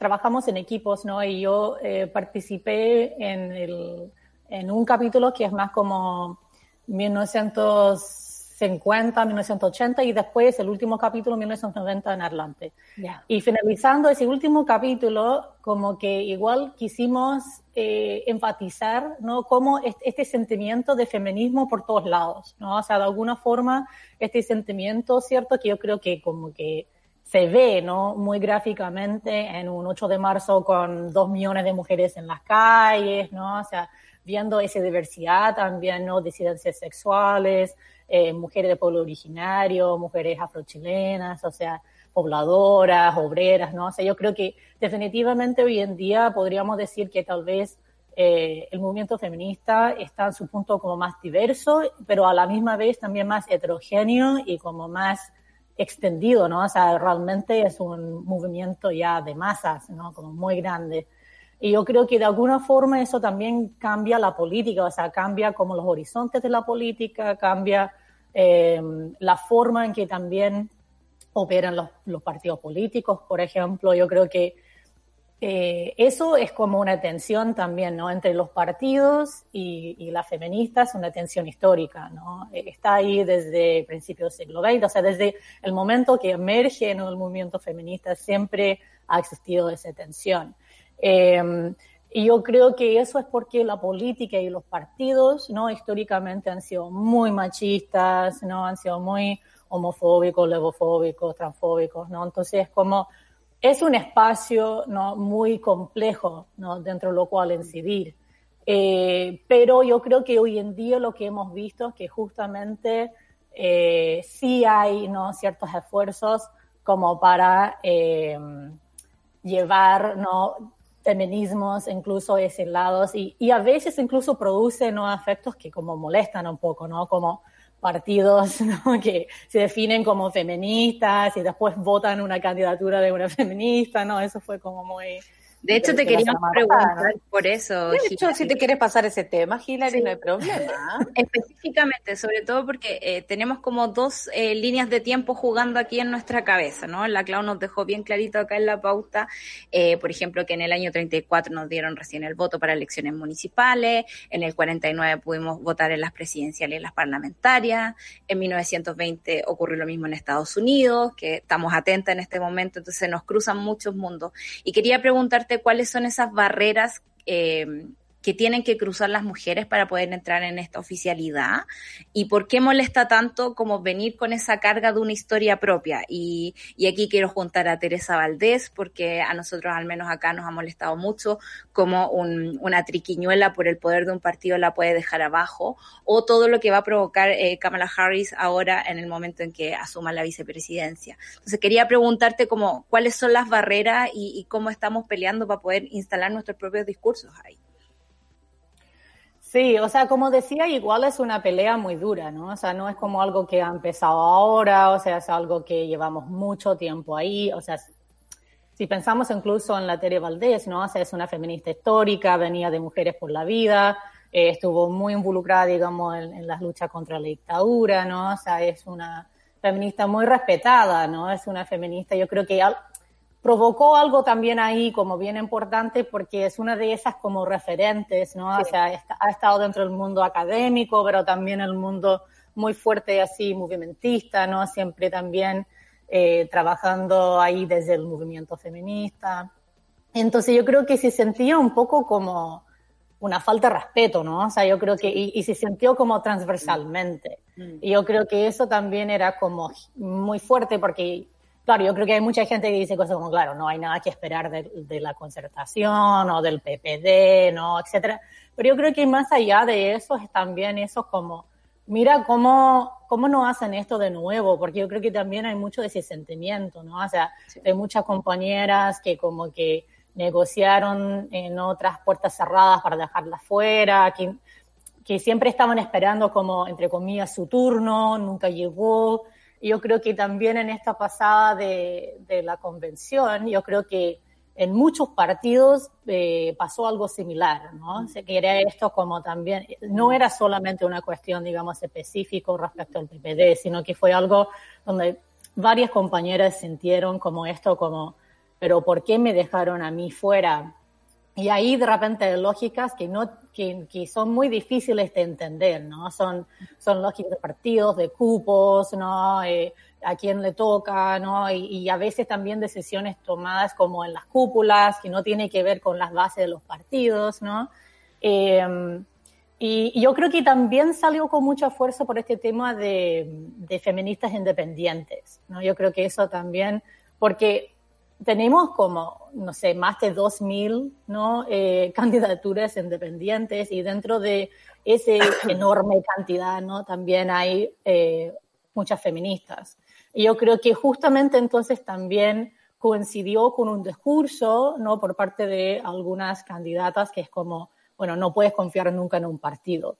trabajamos en equipos, ¿no? Y yo eh, participé en, el, en un capítulo que es más como 1950, 1980 y después el último capítulo 1990 en adelante. Y finalizando ese último capítulo, como que igual quisimos eh, enfatizar, ¿no? Cómo es- este sentimiento de feminismo por todos lados, ¿no? O sea, de alguna forma, este sentimiento, ¿cierto? Que yo creo que como que se ve, ¿no? Muy gráficamente en un 8 de marzo con dos millones de mujeres en las calles, ¿no? O sea, viendo esa diversidad también, ¿no? Disidencias sexuales, eh, mujeres de pueblo originario, mujeres afrochilenas, o sea, pobladoras, obreras, ¿no? O sea, yo creo que definitivamente hoy en día podríamos decir que tal vez eh, el movimiento feminista está en su punto como más diverso, pero a la misma vez también más heterogéneo y como más extendido, ¿no? O sea, realmente es un movimiento ya de masas, ¿no? Como muy grande. Y yo creo que de alguna forma eso también cambia la política, o sea, cambia como los horizontes de la política, cambia eh, la forma en que también operan los, partidos políticos, por ejemplo. Yo creo que eh, eso es como una tensión también, ¿no? Entre los partidos y, y las feministas, una tensión histórica, ¿no? Está ahí desde principios del siglo XX, o sea, desde el momento que emerge ¿no? el movimiento feminista siempre ha existido esa tensión. Eh, y yo creo que eso es porque la política y los partidos, ¿no? Históricamente han sido muy machistas, ¿no? Han sido muy homofóbicos, lesbofóbicos, transfóbicos, ¿no? Entonces, como es un espacio ¿no? muy complejo ¿no? dentro de lo cual incidir. Eh, pero yo creo que hoy en día lo que hemos visto es que justamente eh, sí hay ¿no? ciertos esfuerzos como para eh, llevar ¿no? Feminismos incluso aislados y, y a veces incluso produce ¿no? efectos que como molestan un poco, ¿no? como partidos (laughs) ¿no? que se definen como feministas y después votan una candidatura de una feminista, ¿no? Eso fue como muy... De hecho, te queríamos preguntar por eso. De hecho, Hilary. si te quieres pasar ese tema, Hilary, Sí. no hay problema. (laughs) Específicamente, sobre todo porque eh, tenemos como dos eh, líneas de tiempo jugando aquí en nuestra cabeza, ¿no? La Clau nos dejó bien clarito acá en la pauta, eh, por ejemplo, que en el año 34 nos dieron recién el voto para elecciones municipales, en el 49 pudimos votar en las presidenciales y las parlamentarias, en 1920 ocurrió lo mismo en Estados Unidos, que estamos atentas en este momento, entonces nos cruzan muchos mundos. Y quería preguntarte cuáles son esas barreras eh, que tienen que cruzar las mujeres para poder entrar en esta oficialidad y por qué molesta tanto como venir con esa carga de una historia propia. Y, y aquí quiero juntar a Teresa Valdés porque a nosotros al menos acá nos ha molestado mucho como un- una triquiñuela por el poder de un partido la puede dejar abajo o todo lo que va a provocar eh, Kamala Harris ahora en el momento en que asuma la vicepresidencia. Entonces quería preguntarte como cuáles son las barreras y, y cómo estamos peleando para poder instalar nuestros propios discursos ahí. Sí, o sea, como decía, igual es una pelea muy dura, ¿no? O sea, no es como algo que ha empezado ahora, o sea, es algo que llevamos mucho tiempo ahí, o sea, si pensamos incluso en la Tere Valdés, ¿no? O sea, es una feminista histórica, venía de Mujeres por la Vida, eh, estuvo muy involucrada, digamos, en, en las luchas contra la dictadura, ¿no? O sea, es una feminista muy respetada, ¿no? Es una feminista, yo creo que provocó algo también ahí como bien importante porque es una de esas como referentes, ¿no? O sea, ha estado dentro del mundo académico, pero también el mundo muy fuerte así movimentista, ¿no? Siempre también eh, trabajando ahí desde el movimiento feminista. Entonces yo creo que se sentía un poco como una falta de respeto, ¿no? O sea, yo creo que, y, y se sintió como transversalmente. Y yo creo que eso también era como muy fuerte porque, claro, yo creo que hay mucha gente que dice cosas como, claro, no hay nada que esperar de, de la concertación o del PPD, ¿no? Etcétera. Pero yo creo que más allá de eso es también eso como, mira cómo, cómo no hacen esto de nuevo, porque yo creo que también hay mucho de ese sentimiento, ¿no? O sea, hay muchas compañeras que como que negociaron en otras puertas cerradas para dejarlas fuera, que, que siempre estaban esperando como, entre comillas, su turno, nunca llegó. Yo creo que también en esta pasada de, de la convención, yo creo que en muchos partidos eh, pasó algo similar, ¿no? Se quiere esto como también, no era solamente una cuestión, digamos, específico respecto al PPD, sino que fue algo donde varias compañeras sintieron como esto, como, pero ¿por qué me dejaron a mí fuera? Y ahí de repente lógicas que, no, que, que son muy difíciles de entender, ¿no? Son, son lógicas de partidos, de cupos, ¿no? Eh, a quién le toca, ¿no? Y, y, a veces también decisiones tomadas como en las cúpulas, que no tiene que ver con las bases de los partidos, ¿no? Eh, y, yo creo que también salió con mucha fuerza por este tema de, de feministas independientes, ¿no? Yo creo que eso también, porque tenemos como, no sé, más de 2.000 ¿no? Eh, (laughs) candidaturas independientes y dentro de esa (coughs) enorme cantidad ¿no? también hay eh, muchas feministas. Y yo creo que justamente entonces también coincidió con un discurso ¿no? por parte de algunas candidatas que es como, bueno, no puedes confiar nunca en un partido.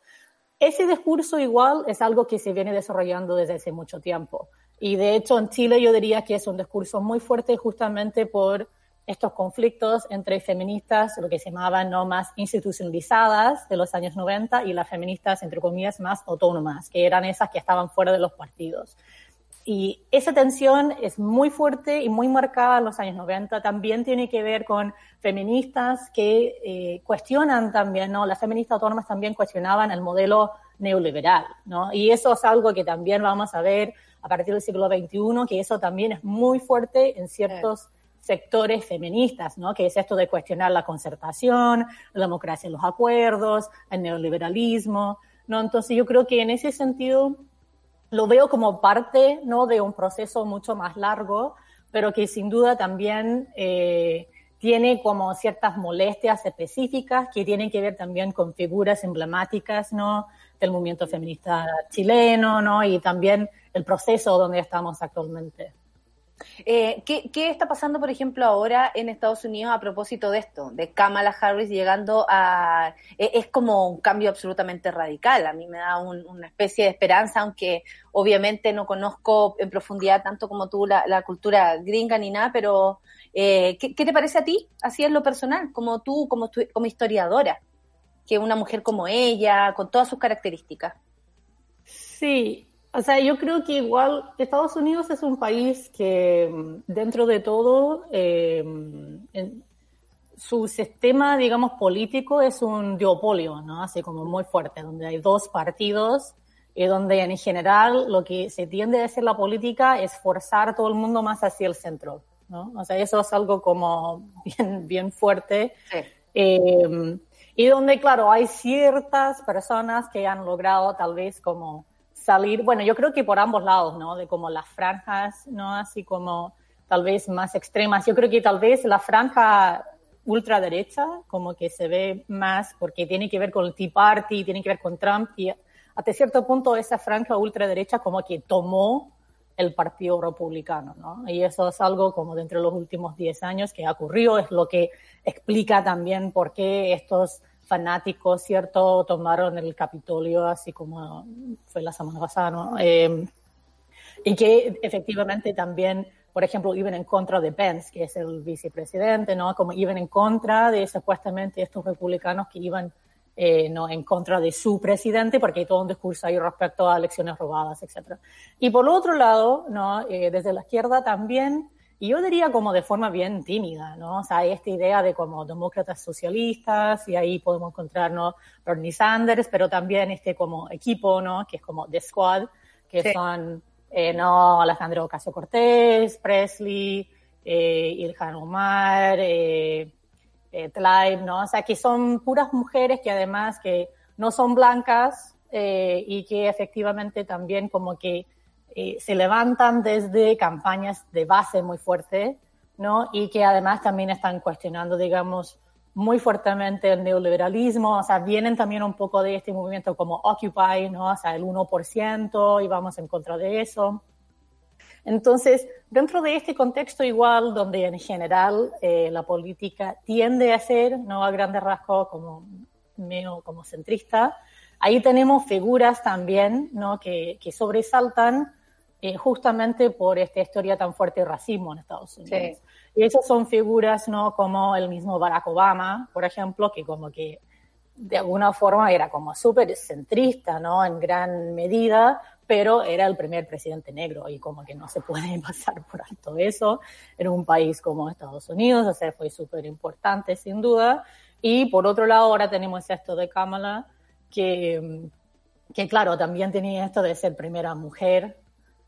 Ese discurso igual es algo que se viene desarrollando desde hace mucho tiempo. Y de hecho en Chile yo diría que es un discurso muy fuerte justamente por estos conflictos entre feministas, lo que se llamaban no más institucionalizadas de los años 90 y las feministas, entre comillas, más autónomas, que eran esas que estaban fuera de los partidos. Y esa tensión es muy fuerte y muy marcada en los años 90. También tiene que ver con feministas que eh, cuestionan también, ¿no? Las feministas autónomas también cuestionaban el modelo neoliberal, ¿no? Y eso es algo que también vamos a ver a partir del siglo XXI, que eso también es muy fuerte en ciertos sectores feministas, ¿no? Que es esto de cuestionar la concertación, la democracia en los acuerdos, el neoliberalismo, ¿no? Entonces yo creo que en ese sentido lo veo como parte, ¿no? De un proceso mucho más largo, pero que sin duda también eh, tiene como ciertas molestias específicas que tienen que ver también con figuras emblemáticas, ¿no? Del movimiento feminista chileno, ¿no? Y también el proceso donde estamos actualmente. Eh, ¿qué, ¿qué, está pasando, por ejemplo, ahora en Estados Unidos a propósito de esto? De Kamala Harris llegando a... Es, es como un cambio absolutamente radical. A mí me da un, una especie de esperanza, aunque obviamente no conozco en profundidad tanto como tú la, cultura gringa ni nada, pero eh, ¿qué, ¿qué, te parece a ti? Así es lo personal, como tú, como, tu, como historiadora, que una mujer como ella, con todas sus características. Sí, o sea, yo creo que igual Estados Unidos es un país que dentro de todo eh, en, su sistema, digamos, político es un duopolio, ¿no? Así como muy fuerte, donde hay dos partidos y donde en general lo que se tiende a hacer la política es forzar a todo el mundo más hacia el centro, ¿no? O sea, eso es algo como (laughs) bien, bien fuerte. Sí. Eh, y donde, claro, hay ciertas personas que han logrado tal vez como salir, bueno, yo creo que por ambos lados, ¿no? De como las franjas, ¿no? Así como tal vez más extremas. Yo creo que tal vez la franja ultraderecha como que se ve más porque tiene que ver con el Tea Party, tiene que ver con Trump y hasta cierto punto esa franja ultraderecha como que tomó el Partido Republicano, ¿no? Y eso es algo como dentro de los últimos 10 años que ha ocurrido, es lo que explica también por qué estos fanáticos, ¿cierto?, tomaron el Capitolio así como fue la semana pasada, ¿no? Eh, y que efectivamente también, por ejemplo, iban en contra de Pence, que es el vicepresidente, ¿no? Como iban en contra de supuestamente estos republicanos que iban eh, no en contra de su presidente, porque hay todo un discurso ahí respecto a elecciones robadas, etc. Y por otro lado, ¿no? Eh, desde la izquierda también, y yo diría como de forma bien tímida, ¿no? O sea, hay esta idea de como demócratas socialistas, y ahí podemos encontrarnos Bernie Sanders, pero también este como equipo, ¿no? Que es como The Squad, que Sí. son, eh, ¿no? Alejandro Ocasio Cortés, Presley, eh, Ilhan Omar, eh, eh, Tlaib, ¿no? O sea, que son puras mujeres que además que no son blancas eh, y que efectivamente también como que eh, se levantan desde campañas de base muy fuerte, ¿no? Y que además también están cuestionando, digamos, muy fuertemente el neoliberalismo, o sea, vienen también un poco de este movimiento como Occupy, ¿no? O sea, el 1% y vamos en contra de eso. Entonces, dentro de este contexto igual, donde en general eh, la política tiende a ser, no a grandes rasgos, como medio como centrista, ahí tenemos figuras también, ¿no? Que, que sobresaltan eh, justamente por esta historia tan fuerte de racismo en Estados Unidos. Y esas son figuras, ¿no? Como el mismo Barack Obama, por ejemplo, que como que de alguna forma era como súper centrista, ¿no? En gran medida, pero era el primer presidente negro y como que no se puede (laughs) pasar por alto eso en un país como Estados Unidos, o sea, fue súper importante sin duda. Y por otro lado, ahora tenemos esto de Kamala, que, que claro, también tenía esto de ser primera mujer,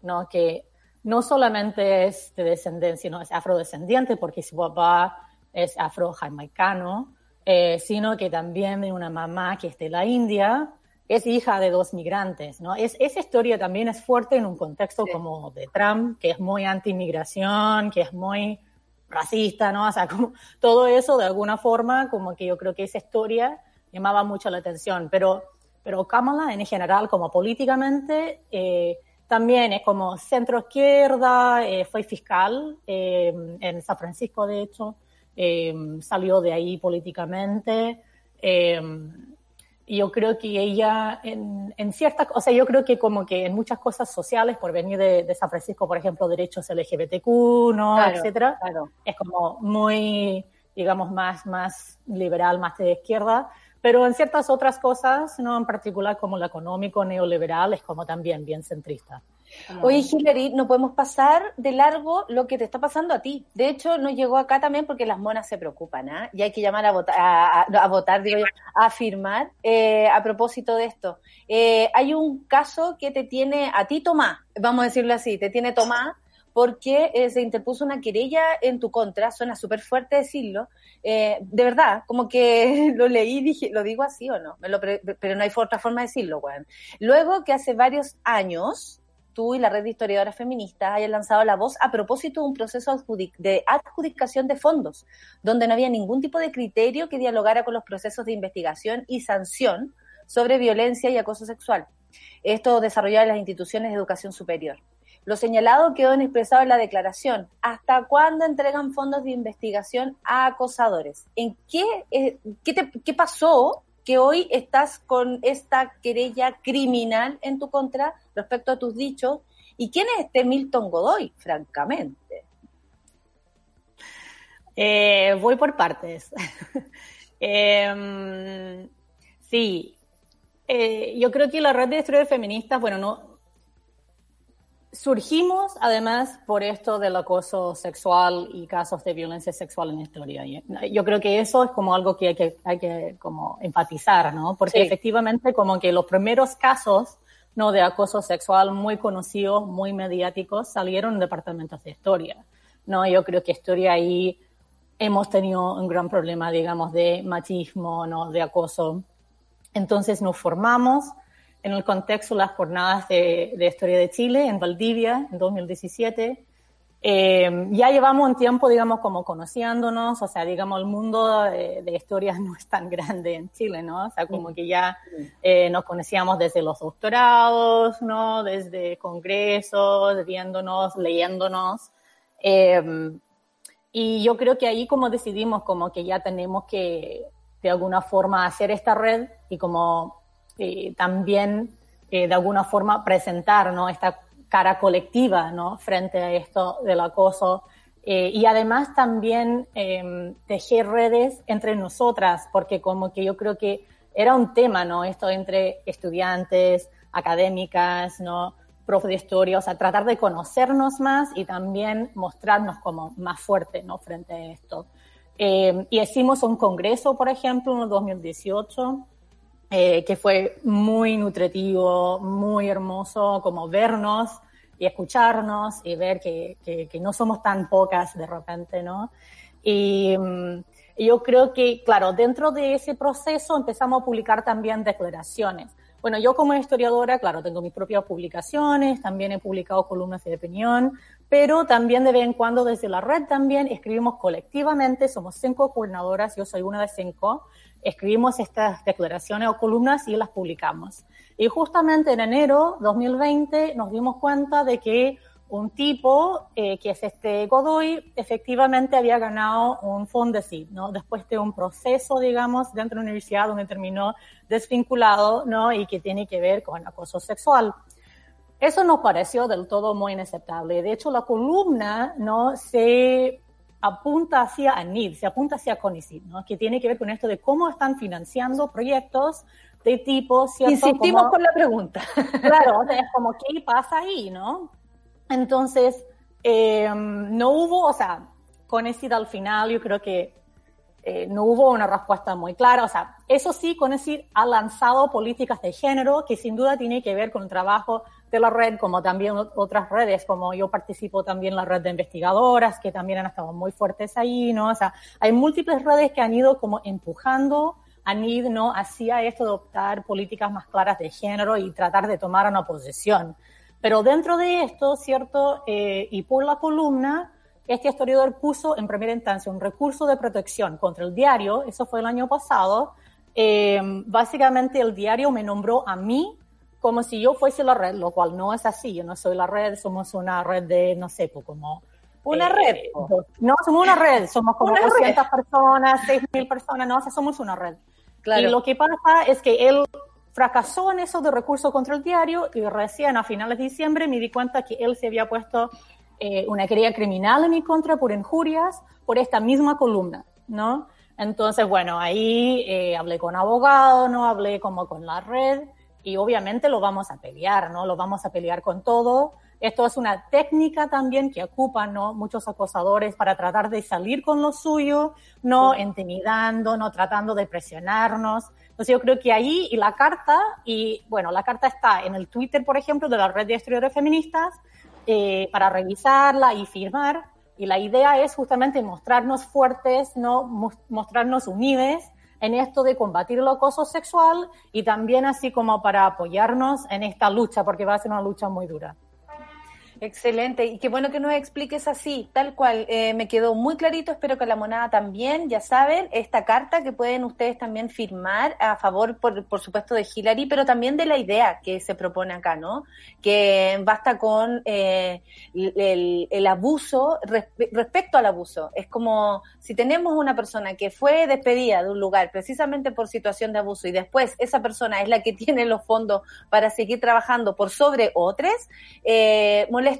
¿no? Que no solamente es de descendencia, no es afrodescendiente, porque su papá es afro-jamaicano, eh, sino que también de una mamá que es de la India, es hija de dos migrantes, ¿no? Es, esa historia también es fuerte en un contexto como de Trump, que es muy anti-inmigración, que es muy racista, ¿no? O sea, (laughs) como todo eso de alguna forma, como que yo creo que esa historia llamaba mucho la atención, pero, pero Kamala en general, como políticamente, eh, también es como centro izquierda, eh, fue fiscal eh, en San Francisco, de hecho, eh, salió de ahí políticamente. Y yo creo que ella, en, en ciertas, o sea, yo creo que como que en muchas cosas sociales, por venir de, de San Francisco, por ejemplo, derechos LGBTQ, ¿no? Claro, etcétera, es como muy, digamos, más, más liberal, más de izquierda. Pero en ciertas otras cosas, ¿no? En particular como lo económico neoliberal, es como también bien centrista. Oye, Hillary, no podemos pasar de largo lo que te está pasando a ti. De hecho, nos llegó acá también porque las monas se preocupan, ¿ah? Y hay que llamar a votar, a, votar, digo yo, a firmar eh, a propósito de esto. Eh, hay un caso que te tiene a ti, Tomás, vamos a decirlo así, te tiene Tomás, porque eh, se interpuso una querella en tu contra, suena súper fuerte decirlo, eh, de verdad, como que (laughs) lo leí dije, ¿lo digo así o no? Me lo pero no hay otra forma de decirlo, weón. Luego que hace varios años tú y la red de historiadoras feministas hayan lanzado la voz a propósito de un proceso de adjudicación de fondos, donde no había ningún tipo de criterio que dialogara con los procesos de investigación y sanción sobre violencia y acoso sexual. Esto desarrollado en las instituciones de educación superior. Lo señalado quedó en expresado en la declaración. ¿Hasta cuándo entregan fondos de investigación a acosadores? ¿En qué, eh, qué, te- qué pasó que hoy estás con esta querella criminal en tu contra respecto a tus dichos? ¿Y quién es este Milton Godoy, francamente? Eh, voy por partes. (laughs) Em, sí, Eh, yo creo que la red de historias feministas, bueno, no surgimos además por esto del acoso sexual y casos de violencia sexual en la historia. Y Yo creo que eso es como algo que hay que, hay que como enfatizar, ¿no? Porque Sí. efectivamente como que los primeros casos no de acoso sexual muy conocidos, muy mediáticos, salieron en departamentos de historia. No, yo creo que historia ahí hemos tenido un gran problema, digamos, de machismo, ¿no? de acoso. Entonces nos formamos en el contexto de las jornadas de, de Historia de Chile en Valdivia en 2017 eh, ya llevamos un tiempo, digamos, como conociéndonos, o sea, digamos, el mundo de, de historias (laughs) no es tan grande en Chile, ¿no? O sea, como que ya eh, nos conocíamos desde los doctorados, ¿no? Desde congresos, viéndonos, leyéndonos. Eh, y yo creo que ahí como decidimos como que ya tenemos que, de alguna forma, hacer esta red y como eh, también, eh, de alguna forma, presentar, ¿no? Esta cara colectiva ¿no? frente a esto del acoso. Eh, y además también eh, tejer redes entre nosotras, porque como que yo creo que era un tema, ¿no? Esto entre estudiantes, académicas, ¿no? Profe de historia, o sea, tratar de conocernos más y también mostrarnos como más fuerte, ¿no? Frente a esto. Eh, y hicimos un congreso, por ejemplo, en el 2018, eh, que fue muy nutritivo, muy hermoso, como vernos y escucharnos y ver que, que, que no somos tan pocas de repente, ¿no? Y mm, yo creo que, claro, dentro de ese proceso empezamos a publicar también declaraciones. Bueno, yo como historiadora, claro, tengo mis propias publicaciones, también he publicado columnas de opinión, pero también de vez en cuando desde la red también escribimos colectivamente, somos cinco coordinadoras, yo soy una de cinco, escribimos estas declaraciones o columnas y las publicamos. Y justamente en enero 2020 nos dimos cuenta de que un tipo, eh, que es este Godoy, efectivamente había ganado un Fondesit, ¿no? Después de un proceso, digamos, dentro de la universidad donde terminó desvinculado, ¿no? Y que tiene que ver con acoso sexual. Eso nos pareció del todo muy inaceptable. De hecho, la columna, ¿no? Se apunta hacia ANID, se apunta hacia CONICIT, ¿no? que tiene que ver con esto de cómo están financiando proyectos de tipo, ¿cierto? Insistimos Como- con la pregunta. (laughs) Claro, es como, ¿qué pasa ahí, no? Entonces, eh, no hubo, o sea, CONICIT al final yo creo que eh, no hubo una respuesta muy clara. O sea, eso sí, CONECID ha lanzado políticas de género que sin duda tiene que ver con el trabajo de la red, como también ot- otras redes, como yo participo también en la red de investigadoras, que también han estado muy fuertes ahí, ¿no? O sea, hay múltiples redes que han ido como empujando a NID, ¿no? Hacia esto de adoptar políticas más claras de género y tratar de tomar una posición. Pero dentro de esto, ¿cierto? Eh, y por la columna, este historiador puso en primera instancia un recurso de protección contra el diario, eso fue el año pasado. Eh, básicamente el diario me nombró a mí como si yo fuese la red, lo cual no es así, yo no soy la red, somos una red de, no sé, pues como... Una eh, red, po. No, somos una red, somos como Una red. 200 personas, 6.000 personas, no, o sea, somos una red. Claro. Y lo que pasa es que él fracasó en eso de recurso contra el diario y recién a finales de diciembre me di cuenta que él se había puesto eh, una querella criminal en mi contra por injurias por esta misma columna, ¿no? Entonces, bueno, ahí eh, hablé con abogado, ¿no? Hablé como con la red y obviamente lo vamos a pelear, ¿no? Lo vamos a pelear con todo. Esto es una técnica también que ocupan ¿no? muchos acosadores para tratar de salir con lo suyo, no intimidando, no tratando de presionarnos. Entonces yo creo que ahí y la carta, y bueno, la carta está en el Twitter, por ejemplo, de la red de historiadores feministas, eh, para revisarla y firmar. Y la idea es justamente mostrarnos fuertes, no Mos- mostrarnos unides en esto de combatir el acoso sexual y también así como para apoyarnos en esta lucha, porque va a ser una lucha muy dura. Excelente, y qué bueno que nos expliques así, tal cual. Eh, me quedó muy clarito, espero que la monada también, ya saben, esta carta que pueden ustedes también firmar a favor, por, por supuesto, de Hillary, pero también de la idea que se propone acá, ¿no? Que basta con eh, el, abuso, respe- respecto al abuso. Es como si tenemos una persona que fue despedida de un lugar precisamente por situación de abuso y después esa persona es la que (laughs) tiene los fondos para seguir trabajando por sobre otros, eh, molesta,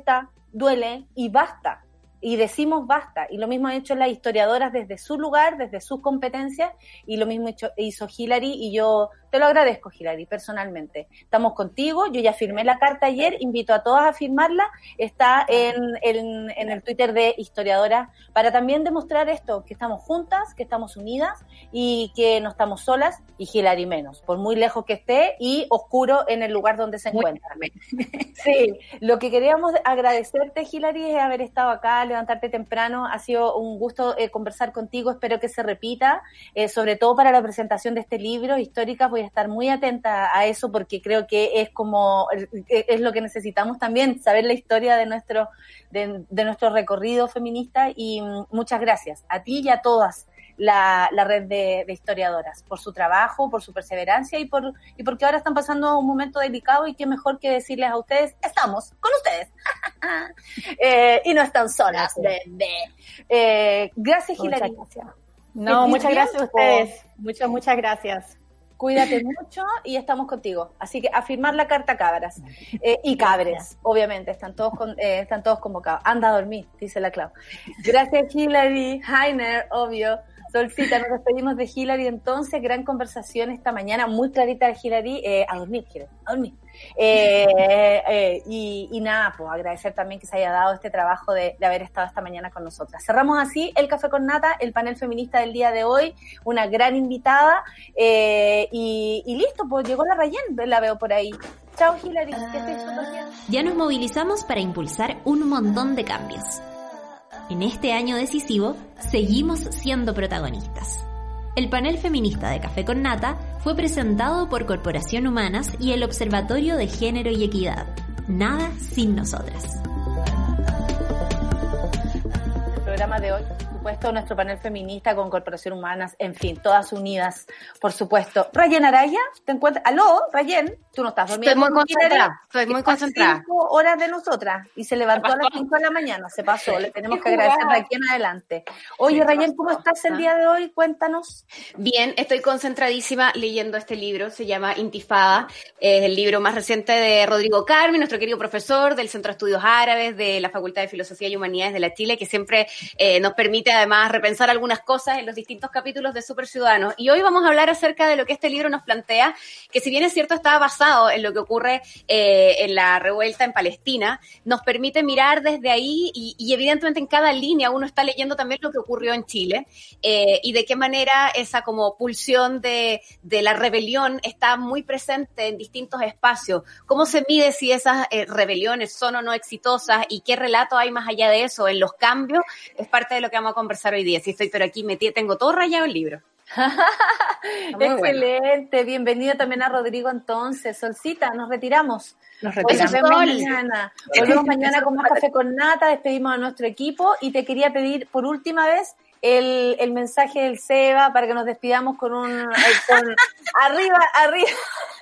duele y basta. Y decimos basta. Y lo mismo han hecho las historiadoras desde su lugar, desde sus competencias, y lo mismo hizo Hillary, y yo Te lo agradezco, Hilary, personalmente. Estamos contigo, yo ya firmé la carta ayer, invito a todas a firmarla, está en, en, en el Twitter de Historiadora, para también demostrar esto, que estamos juntas, que estamos unidas y que no estamos solas, y Hilary menos, por muy lejos que esté y oscuro en el lugar donde se encuentra. (laughs) Sí, lo que queríamos agradecerte, Hilary, es haber estado acá, levantarte temprano. Ha sido un gusto eh, conversar contigo. Espero que se repita, eh, sobre todo para la presentación de este libro, Históricas. Voy a estar muy atenta a eso porque creo que es como, eh, es lo que necesitamos también, saber la historia de nuestro, de, de nuestro recorrido feminista. Y mm, muchas gracias a ti y a todas la, la red de, de historiadoras, por su trabajo, por su perseverancia y por y porque ahora están pasando un momento delicado y qué mejor que decirles a ustedes, estamos con ustedes. (laughs) Eh, y no están solas, bebé. Eh, gracias, Hilary. gracias. No, muchas gracias a ustedes. Muchas, muchas gracias. Cuídate mucho y estamos contigo. Así que a firmar la carta cabras. Eh, y cabres, obviamente, están todos con- eh, están todos convocados. Anda a dormir, dice la Clau. Gracias, Hilary. Heiner, obvio. Solcita, nos despedimos de Hilary entonces. Gran conversación esta mañana, muy clarita de Hilary. Eh, a dormir, Hilary, a dormir. Eh, eh, y, y nada, pues agradecer también que se haya dado este trabajo de, de haber estado esta mañana con nosotras. Cerramos así el Café con Nata, el panel feminista del día de hoy, una gran invitada eh, y, y listo, pues llegó la Rayen, la veo por ahí. Chao Hilary, que estés. Ya nos movilizamos para impulsar un montón de cambios. En este año decisivo, seguimos siendo protagonistas. El panel feminista de Café con Nata fue presentado por Corporación Humanas y el Observatorio de Género y Equidad. Nada sin nosotras. El programa de hoy, supuesto, nuestro panel feminista con Corporación Humanas, en fin, todas unidas, por supuesto. Rayen Araya, ¿te encuentras? ¿Aló, Rayen? Tú no estás dormida. Estoy muy concentrada, estoy muy concentrada. cinco horas de nosotras y se levantó a las (laughs) 5 de la mañana, se pasó, le tenemos que agradecer de aquí en adelante. Oye, Rayen, ¿cómo estás el día de hoy? Cuéntanos. Bien, estoy concentradísima leyendo este libro, se llama Intifada, es el libro más reciente de Rodrigo Carmi, nuestro querido profesor del Centro de Estudios Árabes de la Facultad de Filosofía y Humanidades de la Chile, que siempre eh, nos permite además repensar algunas cosas en los distintos capítulos de Super Ciudadanos. Y hoy vamos a hablar acerca de lo que este libro nos plantea, que si bien es cierto está basado en lo que ocurre eh, en la revuelta en Palestina, nos permite mirar desde ahí y, y evidentemente en cada línea uno está leyendo también lo que ocurrió en Chile eh, y de qué manera esa como pulsión de, de la rebelión está muy presente en distintos espacios. ¿Cómo se mide si esas eh, rebeliones son o no exitosas y qué relato hay más allá de eso en los cambios? Es parte de lo que vamos a conversar hoy día. Si estoy pero aquí metí, tengo todo rayado el libro. (laughs) muy bueno. Excelente, bienvenido también a Rodrigo entonces. Solcita, nos retiramos. Nos retiramos. mañana. Volvemos mañana con más café con nata, despedimos a nuestro equipo y te quería pedir por última vez el, el mensaje del Seba para que nos despidamos con un eh, con (laughs) arriba, arriba.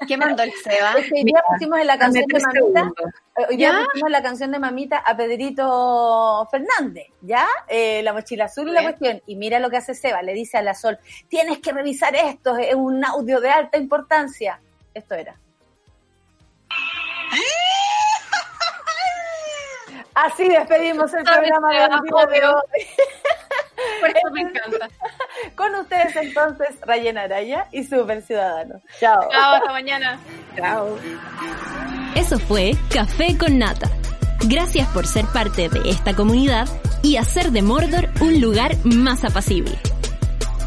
¿Qué mandó el Seba? Es que hoy día pusimos en la canción de Mamita, segundos. eh, hoy día ¿Ya? pusimos en la canción de Mamita a Pedrito Fernández, ¿ya? Eh, la mochila azul y la cuestión. Y mira lo que hace Seba, le dice a la Sol, tienes que revisar esto, es un audio de alta importancia. Esto era. (laughs) Así despedimos el programa de hoy. Por eso me encanta. (laughs) Con ustedes entonces, Rayen Araya y Super Ciudadano. Chao. Chao, hasta mañana. Chao. Eso fue Café con Nata. Gracias por ser parte de esta comunidad y hacer de Mordor un lugar más apacible.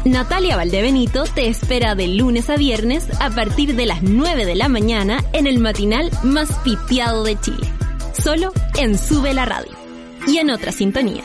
Natalia Valdebenito te espera de lunes a viernes a partir de las 9 de la mañana en el matinal más pitiado de Chile. Solo en Sube la Radio. Y en otra sintonía.